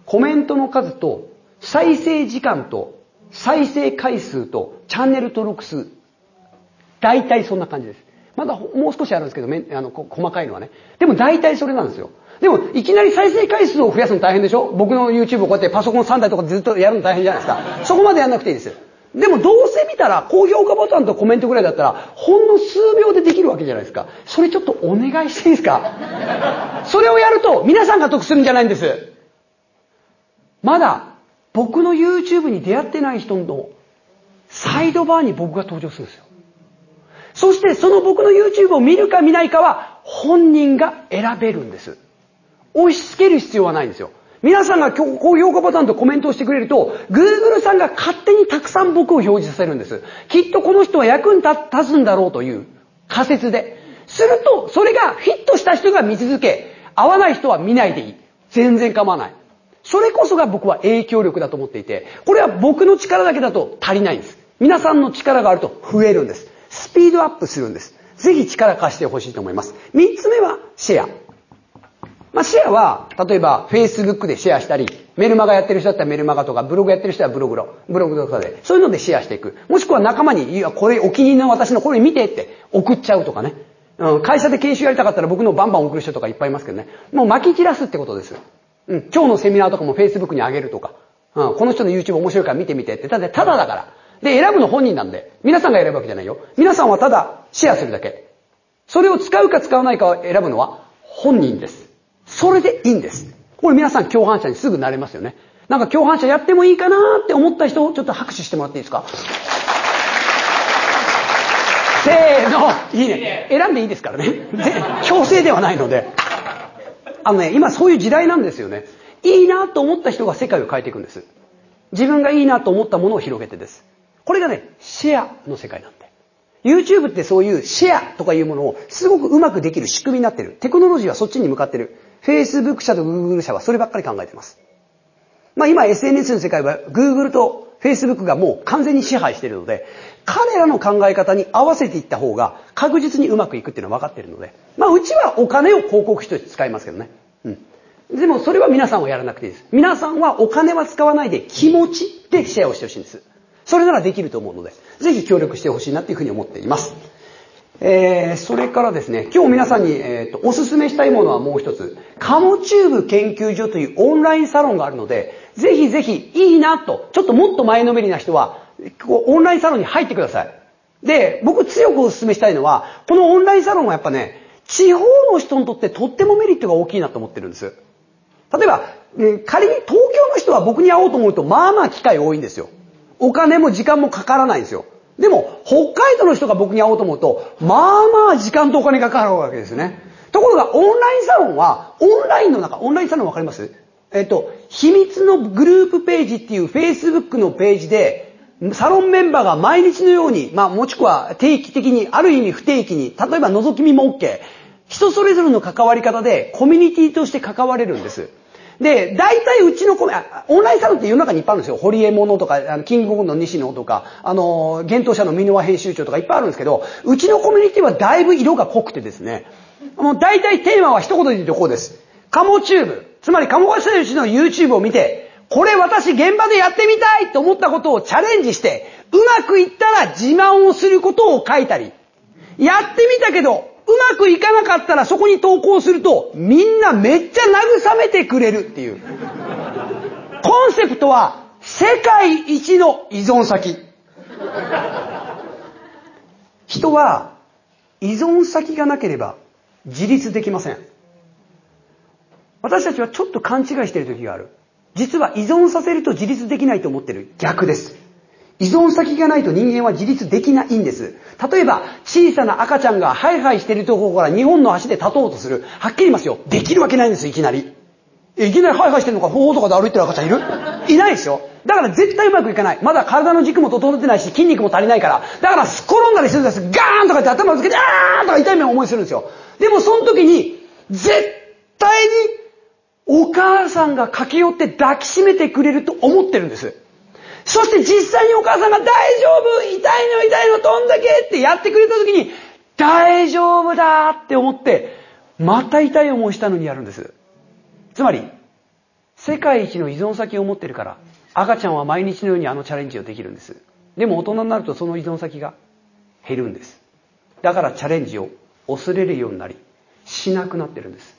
コメントの数と、再生時間と、再生回数と、チャンネル登録数。大体そんな感じです。まだもう少しあるんですけど、めあの細かいのはね。でも大体それなんですよ。でも、いきなり再生回数を増やすの大変でしょ？僕の YouTube をこうやってパソコン3台とかずっとやるの大変じゃないですか。そこまでやんなくていいです。でもどうせ見たら、高評価ボタンとコメントぐらいだったら、ほんの数秒でできるわけじゃないですか。それちょっとお願いしていいですか？それをやると、皆さんが得するんじゃないんです。まだ、僕の YouTube に出会ってない人のサイドバーに僕が登場するんですよ。そしてその僕の YouTube を見るか見ないかは本人が選べるんです。押し付ける必要はないんですよ。皆さんが高評価ボタンとコメントをしてくれると、Google さんが勝手にたくさん僕を表示させるんです。きっとこの人は役に立つんだろうという仮説で。すると、それがフィットした人が見続け、合わない人は見ないでいい。全然構わない。それこそが僕は影響力だと思っていて、これは僕の力だけだと足りないんです。皆さんの力があると増えるんです。スピードアップするんです。ぜひ力貸してほしいと思います。三つ目はシェア。まあ、シェアは、例えば、Facebook でシェアしたり、メルマガやってる人だったらメルマガとか、ブログやってる人はブログロ、ブログとかで、そういうのでシェアしていく。もしくは仲間に、いや、これお気に入りの私のこれ見てって送っちゃうとかね。うん、会社で研修やりたかったら僕のバンバン送る人とかいっぱいいますけどね。もう巻き散らすってことです。うん、今日のセミナーとかも Facebook に上げるとか、うん、この人の YouTube 面白いから見てみてって、ただ、ただだから。で、選ぶの本人なんで、皆さんが選ぶわけじゃないよ。皆さんはただシェアするだけ。それを使うか使わないかを選ぶのは本人です。それでいいんです。これ皆さん共犯者にすぐなれますよね。なんか共犯者やってもいいかなって思った人、ちょっと拍手してもらっていいですか？せーの、いいね。選んでいいですからね。強制ではないので。あのね、今そういう時代なんですよね。いいなと思った人が世界を変えていくんです。自分がいいなと思ったものを広げてです。これがね、シェアの世界なんで。YouTube ってそういうシェアとかいうものをすごくうまくできる仕組みになってる。テクノロジーはそっちに向かってる。Facebook 社と Google 社はそればっかり考えてます。まあ今 SNS の世界は Google と Facebook がもう完全に支配しているので、彼らの考え方に合わせていった方が確実にうまくいくっていうのは分かっているので、まあうちはお金を広告費として使いますけどね。うん。でもそれは皆さんはやらなくていいです。皆さんはお金は使わないで気持ちでシェアをしてほしいんです。それならできると思うので、ぜひ協力してほしいなっていうふうに思っています。えー、それからですね、今日皆さんに、えーと、おすすめしたいものはもう一つ、カモチューブ研究所というオンラインサロンがあるので、ぜひぜひいいなと、ちょっともっと前のめりな人は、こうオンラインサロンに入ってください。で、僕強くお勧めしたいのは、このオンラインサロンはやっぱね、地方の人にとってとってもメリットが大きいなと思ってるんです。例えば、仮に東京の人は僕に会おうと思うと、まあまあ機会多いんですよ。お金も時間もかからないんですよ。でも、北海道の人が僕に会おうと思うと、まあまあ時間とお金がかかるわけですね。ところが、オンラインサロンは、オンラインの中、オンラインサロンわかります？えっと、秘密のグループページっていう Facebook のページで、サロンメンバーが毎日のように、まあもしくは定期的に、ある意味不定期に、例えば覗き見も OK。人それぞれの関わり方でコミュニティとして関われるんです。で、大体うちのコミオンラインサロンって世の中にいっぱいあるんですよ。堀江物とか、あのキングコングの西野とか、あの、幻冬者の箕輪編集長とかいっぱいあるんですけど、うちのコミュニティはだいぶ色が濃くてですね、もう大体テーマは一言で言うとこうです。カモチューブ。つまり、鴨川うちの YouTube を見て、これ私現場でやってみたいと思ったことをチャレンジして、うまくいったら自慢をすることを書いたり、やってみたけど、うまくいかなかったらそこに投稿すると、みんなめっちゃ慰めてくれるっていう。コンセプトは、世界一の依存先。人は、依存先がなければ自立できません。私たちはちょっと勘違いしている時がある。実は依存させると自立できないと思ってる逆です。依存先がないと人間は自立できないんです。例えば、小さな赤ちゃんがハイハイしてるところから2本の足で立とうとする。はっきり言いますよ。できるわけないんです、いきなり。いきなりハイハイしてるのか、方法とかで歩いてる赤ちゃんいる？いないですよ。だから絶対うまくいかない。まだ体の軸も整ってないし、筋肉も足りないから。だからすっ転んだりするんです。ガーンとかって頭をつけて、あーンとか痛い目を思いするんですよ。でもその時に、絶対にお母さんが駆け寄って抱きしめてくれると思ってるんです。そして実際にお母さんが大丈夫痛いの痛いのどんだけってやってくれた時に、大丈夫だって思って、また痛い思いしたのにやるんです。つまり、世界一の依存先を持ってるから、赤ちゃんは毎日のようにあのチャレンジをできるんです。でも大人になるとその依存先が減るんです。だからチャレンジを恐れるようになり、しなくなってるんです。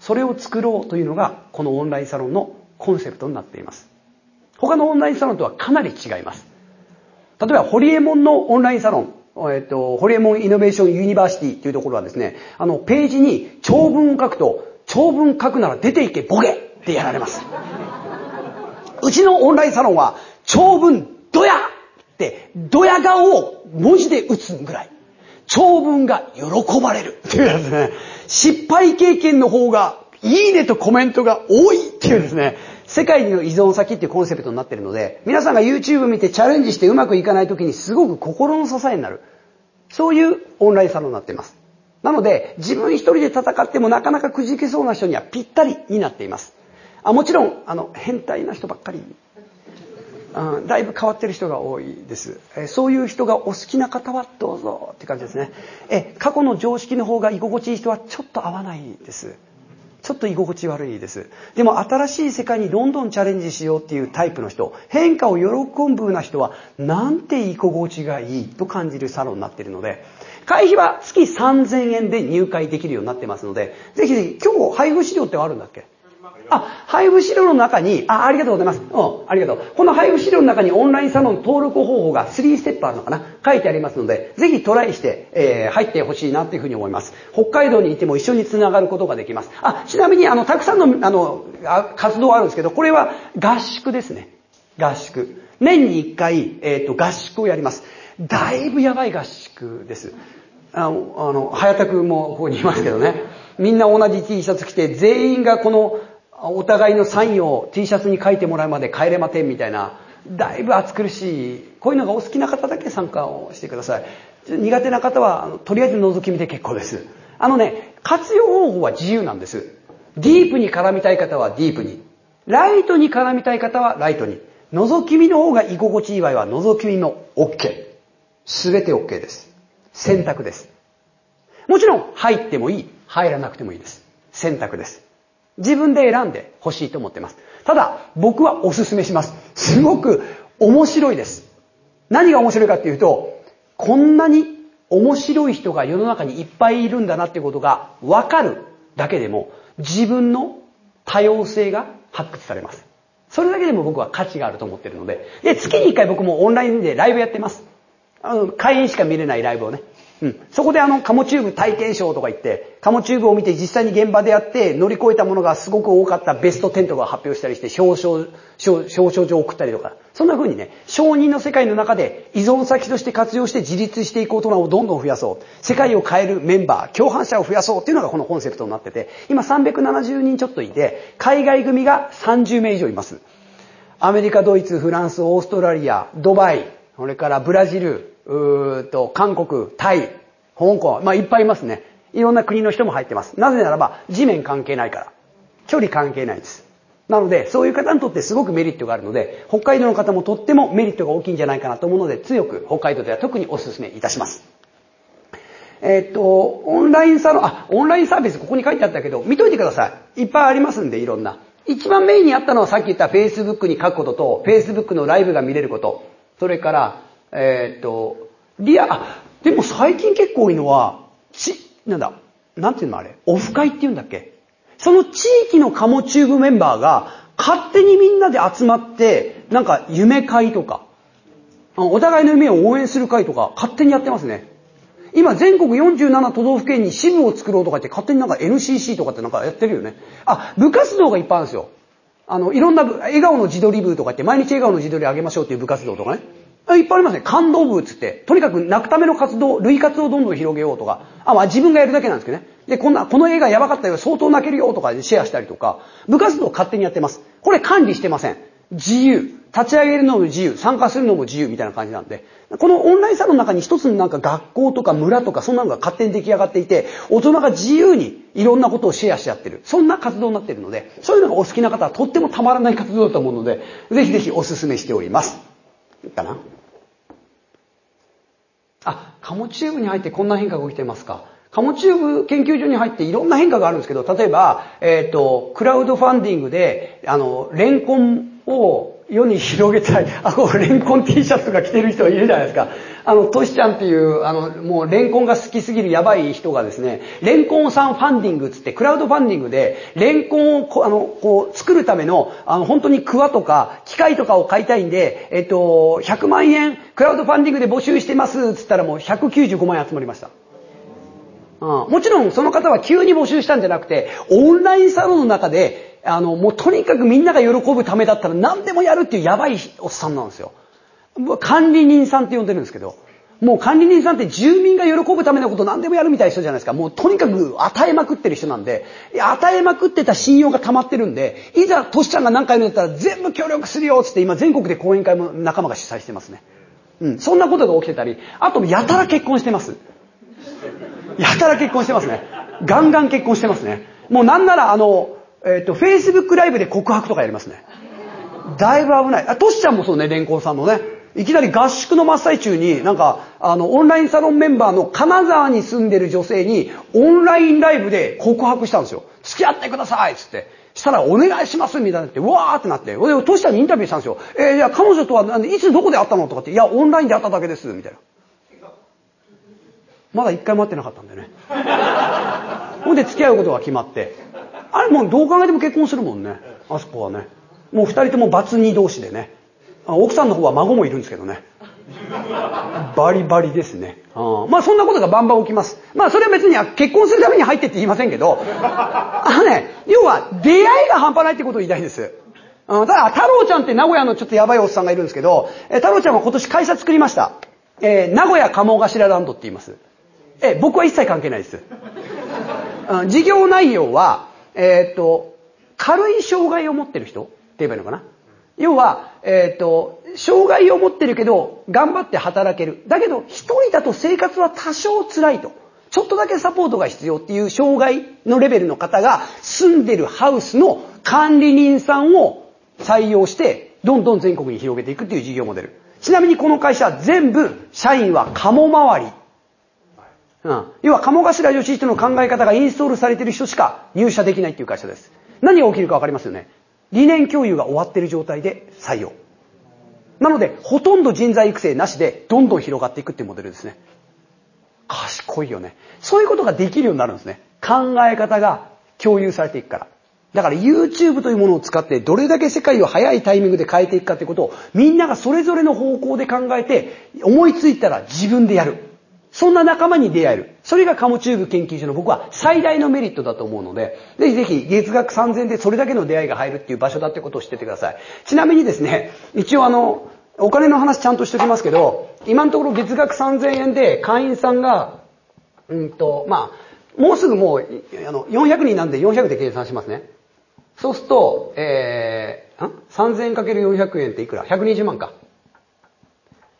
それを作ろうというのが、このオンラインサロンのコンセプトになっています。他のオンラインサロンとはかなり違います。例えば、ホリエモンのオンラインサロン、えっと、ホリエモン Innovation University というところはですね、あの、ページに長文を書くと、長文書くなら出ていけ、ボケってやられます。うちのオンラインサロンは、長文、ドヤって、ドヤ顔を文字で打つぐらい。長文が喜ばれるっていうやつね。失敗経験の方が、いいねとコメントが多いっていうですね。世界の依存先っていうコンセプトになってるので、皆さんが YouTube 見てチャレンジしてうまくいかない時にすごく心の支えになる。そういうオンラインサロンになっています。なので、自分一人で戦ってもなかなかくじけそうな人にはぴったりになっています。あもちろん、あの、変態な人ばっかり、うん、だいぶ変わってる人が多いです。えそういう人がお好きな方はどうぞって感じですね。え過去の常識の方が居心地いい人はちょっと合わないです。ちょっと居心地悪いです。でも新しい世界にどんどんチャレンジしようっていうタイプの人、変化を喜ぶな人は、なんて居心地がいいと感じるサロンになっているので、会費は月3000円で入会できるようになってますので、ぜひぜひ、今日配布資料ってあるんだっけ？あ、配布資料の中に、あ、ありがとうございます。うん、ありがとう。この配布資料の中にオンラインサロン登録方法が3ステップあるのかな？書いてありますので、ぜひトライして、えー、入ってほしいなというふうに思います。北海道にいても一緒に繋がることができます。あ、ちなみに、あの、たくさんの、あの、活動あるんですけど、これは合宿ですね。合宿。年に1回、えっ、ー、と、合宿をやります。だいぶやばい合宿です。あの、あの、早田くんもここにいますけどね。みんな同じ T シャツ着て、全員がこのお互いのサインを T シャツに書いてもらうまで帰れませんみたいな、だいぶ暑苦しい、こういうのがお好きな方だけ参加をしてください。苦手な方は、とりあえず覗き見で結構です。あのね、活用方法は自由なんです。ディープに絡みたい方はディープに。ライトに絡みたい方はライトに。覗き見の方が居心地いい場合は覗き見も OK。すべて OK です。選択です。もちろん入ってもいい、入らなくてもいいです。選択です。自分で選んで欲しいと思ってます。ただ、僕はお勧めします。すごく面白いです。何が面白いかっていうと、こんなに面白い人が世の中にいっぱいいるんだなっていうことがわかるだけでも、自分の多様性が発掘されます。それだけでも僕は価値があると思ってるので。で、月に一回僕もオンラインでライブやってます。あの、会員しか見れないライブをね。うん。そこであの、カモチューブ体験賞とか言って、カモチューブを見て実際に現場でやって乗り越えたものがすごく多かったベスト10とか発表したりして、表彰、表彰状を送ったりとか、そんな風にね、承認の世界の中で依存先として活用して自立していく大人をどんどん増やそう。世界を変えるメンバー、共犯者を増やそうっていうのがこのコンセプトになってて、今370人ちょっといて、海外組が30名以上います。アメリカ、ドイツ、フランス、オーストラリア、ドバイ、それからブラジル、うーと、韓国、タイ、香港、まあいっぱいいますね。いろんな国の人も入ってます。なぜならば、地面関係ないから。距離関係ないです。なので、そういう方にとってすごくメリットがあるので、北海道の方もとってもメリットが大きいんじゃないかなと思うので、強く北海道では特にお勧めいたします。えっと、オンラインサロン、あ、オンラインサービスここに書いてあったけど、見といてください。いっぱいありますんで、いろんな。一番メインにあったのはさっき言った Facebook に書くことと、Facebook のライブが見れること、それから、えー、っと、リア、あ、でも最近結構多いのは、ち、なんだ、なんていうのあれ、オフ会って言うんだっけ？その地域のカモチューブメンバーが、勝手にみんなで集まって、なんか夢会とか、お互いの夢を応援する会とか、勝手にやってますね。今全国47都道府県に支部を作ろうとか言って勝手になんか NCC とかってなんかやってるよね。あ、部活動がいっぱいあるんですよ。あの、いろんな笑顔の自撮り部とか言って毎日笑顔の自撮りあげましょうっていう部活動とかね。いっぱいありますね。感動部つって。とにかく泣くための活動、類活をどんどん広げようとか。あ、まあ自分がやるだけなんですけどね。で、こんな、この映画やばかったよ、相当泣けるよとかでシェアしたりとか。部活動勝手にやってます。これ管理してません。自由。立ち上げるのも自由。参加するのも自由みたいな感じなんで。このオンラインサロンの中に一つのなんか学校とか村とかそんなのが勝手に出来上がっていて、大人が自由にいろんなことをシェアしちゃってる。そんな活動になってるので、そういうのがお好きな方はとってもたまらない活動だと思うので、ぜひぜひお勧めしております。いいかな、カモチューブに入ってこんな変化が起きてますか？カモチューブ研究所に入っていろんな変化があるんですけど、例えば、えっ、ー、と、クラウドファンディングで、あの、レンコンを世に広げたい。あ、こう、レンコン T シャツとか着てる人がいるじゃないですか。あの、トシちゃんっていう、あの、もうレンコンが好きすぎるやばい人がですね、レンコンさんファンディングつって、クラウドファンディングで、レンコンをこ、あの、こう、作るための、あの、本当にクワとか、機械とかを買いたいんで、えっと、100万円、クラウドファンディングで募集してます、つったらもう195万円集まりました。うん、もちろんその方は急に募集したんじゃなくて、オンラインサロンの中であの、もうとにかくみんなが喜ぶためだったら何でもやるっていうやばいおっさんなんですよ。管理人さんって呼んでるんですけど、もう管理人さんって住民が喜ぶためのこと何でもやるみたいな人じゃないですか。もうとにかく与えまくってる人なんで、与えまくってた信用が溜まってるんで、いざトシちゃんが何回も言ったら全部協力するよつって今全国で講演会も仲間が主催してますね。うん。そんなことが起きてたり、あとやたら結婚してます。やたら結婚してますね。ガンガン結婚してますね。もうなんならあの、えっ、ー、と、Facebook ライブで告白とかやりますね。だいぶ危ない。あ、トシちゃんもそうね、レンコンさんのね。いきなり合宿の真っ最中に、なんか、あの、オンラインサロンメンバーの金沢に住んでる女性に、オンラインライブで告白したんですよ。付き合ってくださいつって。したら、お願いしますみたいになって、わーってなって。で、トシちゃんにインタビューしたんですよ。えー、いや、彼女とはいつどこで会ったのとかって、いや、オンラインで会っただけです、みたいな。まだ一回も会ってなかったんでね。ほんで付き合うことが決まって。あれもうどう考えても結婚するもんね。あそこはね。もう二人ともバツ2同士でね。奥さんの方は孫もいるんですけどね。バリバリですね。うん、まあそんなことがバンバン起きます。まあそれは別に結婚するために入ってって言いませんけど、あのね、要は出会いが半端ないってことを言いたいんです。うん、ただ、太郎ちゃんって名古屋のちょっとやばいおっさんがいるんですけど、え太郎ちゃんは今年会社作りました。えー、名古屋鴨頭ランドって言います。え僕は一切関係ないです。うん、事業内容は、えー、っと、軽い障害を持ってる人って言えばいいのかな要は、えっ、と、障害を持ってるけど、頑張って働ける。だけど、一人だと生活は多少辛いと。ちょっとだけサポートが必要っていう障害のレベルの方が住んでるハウスの管理人さんを採用して、どんどん全国に広げていくっていう事業モデル。ちなみにこの会社全部社員は鴨回りうん。要は、鴨頭義人の考え方がインストールされてる人しか入社できないっていう会社です。何が起きるかわかりますよね？理念共有が終わっている状態で採用。なので、ほとんど人材育成なしで、どんどん広がっていくっていうモデルですね。賢いよね。そういうことができるようになるんですね。考え方が共有されていくから。だから YouTube というものを使ってどれだけ世界を早いタイミングで変えていくかってことをみんながそれぞれの方向で考えて思いついたら自分でやる。そんな仲間に出会える。それがカモチューブ研究所の僕は最大のメリットだと思うので、ぜひぜひ月額3000でそれだけの出会いが入るっていう場所だってことを知っててください。ちなみにですね、一応あの、お金の話ちゃんとしておきますけど、今のところ月額3000円で会員さんが、うんと、まあ、もうすぐもう、あの、400人なんで400で計算しますね。そうすると、えー、ん ?3000 円かける400円っていくら ?120 万か。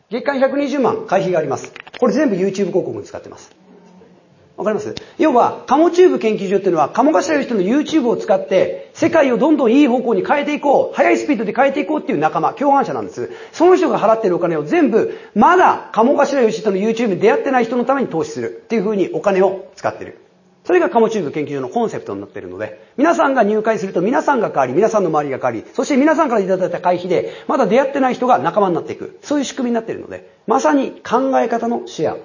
月間120万会費があります。これ全部 YouTube 広告に使ってます。わかります？要は、カモチューブ研究所っていうのは、カモ頭の人の YouTube を使って、世界をどんどんいい方向に変えていこう、速いスピードで変えていこうっていう仲間、共犯者なんです。その人が払ってるお金を全部、まだ、カモ頭義人の YouTube に出会ってない人のために投資するっていう風にお金を使ってる。それがカモチーブ研究所のコンセプトになっているので、皆さんが入会すると皆さんが変わり、皆さんの周りが変わり、そして皆さんからいただいた会費で、まだ出会ってない人が仲間になっていく。そういう仕組みになっているので、まさに考え方のシェア。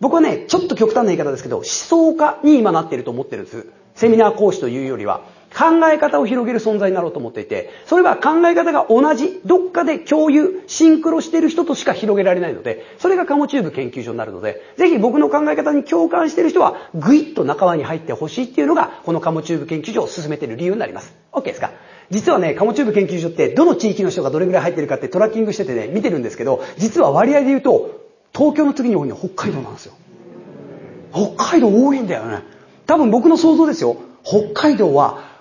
僕はね、ちょっと極端な言い方ですけど、思想家に今なっていると思ってるんです。セミナー講師というよりは。考え方を広げる存在になろうと思っていて、それは考え方が同じ、どっかで共有、シンクロしている人としか広げられないので、それがカモチューブ研究所になるので、ぜひ僕の考え方に共感している人は、ぐいっと仲間に入ってほしいっていうのが、このカモチューブ研究所を進めている理由になります。OK ですか？実はね、カモチューブ研究所って、どの地域の人がどれぐらい入ってるかってトラッキングしててね、見てるんですけど、実は割合で言うと、東京の次に多いのは北海道なんですよ。北海道多いんだよね。多分僕の想像ですよ。北海道は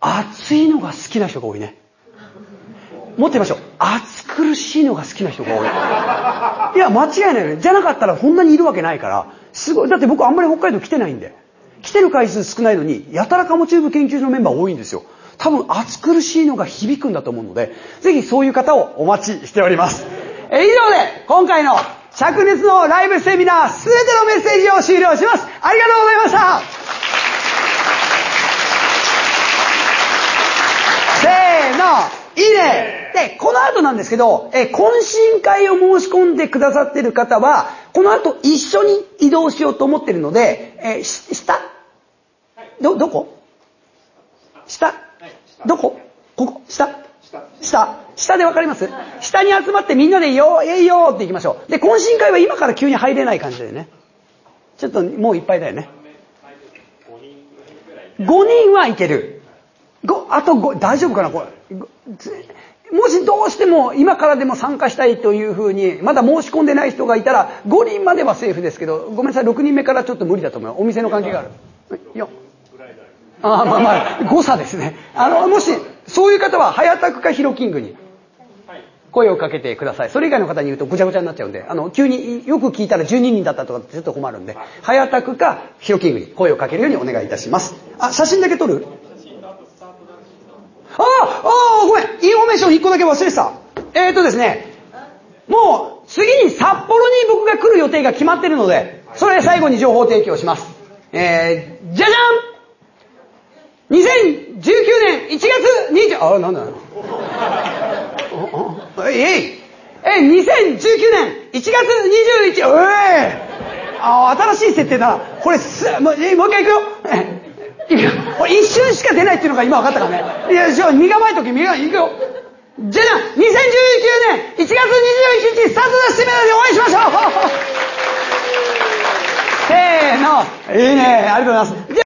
暑いのが好きな人が多いね。持ってみましょう。暑苦しいのが好きな人が多い。いや、間違いないよね。じゃなかったらこんなにいるわけないから。すごい。だって僕あんまり北海道来てないんで。来てる回数少ないのに、やたらカモチューブ研究所のメンバー多いんですよ。多分暑苦しいのが響くんだと思うので、ぜひそういう方をお待ちしております。え以上で、今回の灼熱のライブセミナー、すべてのメッセージを終了します。ありがとうございましたいいね。で、この後なんですけど、え懇親会を申し込んでくださってる方は、この後一緒に移動しようと思ってるので、え下？ど、どこ？下？どこ？ここ？下？下。下。でわかります？下に集まってみんなでよえいよって行きましょう。で、懇親会は今から急に入れない感じだよね。ちょっともういっぱいだよね。5人はいける。ご、あと5、大丈夫かなこれ。もしどうしても今からでも参加したいというふうに、まだ申し込んでない人がいたら、5人まではセーフですけど、ごめんなさい、6人目からちょっと無理だと思うお店の関係がある。よ。あまあまあ、誤差ですね。あの、もし、そういう方は、早田区かヒロキングに。声をかけてください。それ以外の方に言うとぐちゃぐちゃになっちゃうんで、あの、急によく聞いたら12人だったとかってちょっと困るんで、早田区かヒロキングに声をかけるようにお願いいたします。あ、写真だけ撮る？ああ、ごめん。インフォメーション1個だけ忘れてた。えっ、ー、とですね、もう次に札幌に僕が来る予定が決まってるので、それ最後に情報提供します。えー、じゃじゃん !2019 年1月20、あ、なんだえいえいえ、2019年1月21、おいあ、新しい設定だ。これす、もう、もう一回行くよ。俺、一瞬しか出ないっていうのが今分かったからね。いや、じゃあ身構えとき、身構え、行くよ。じゃあな、2019年1月21日、スタートダッシュメダでお会いしましょう せーの。いいね。ありがとうございます。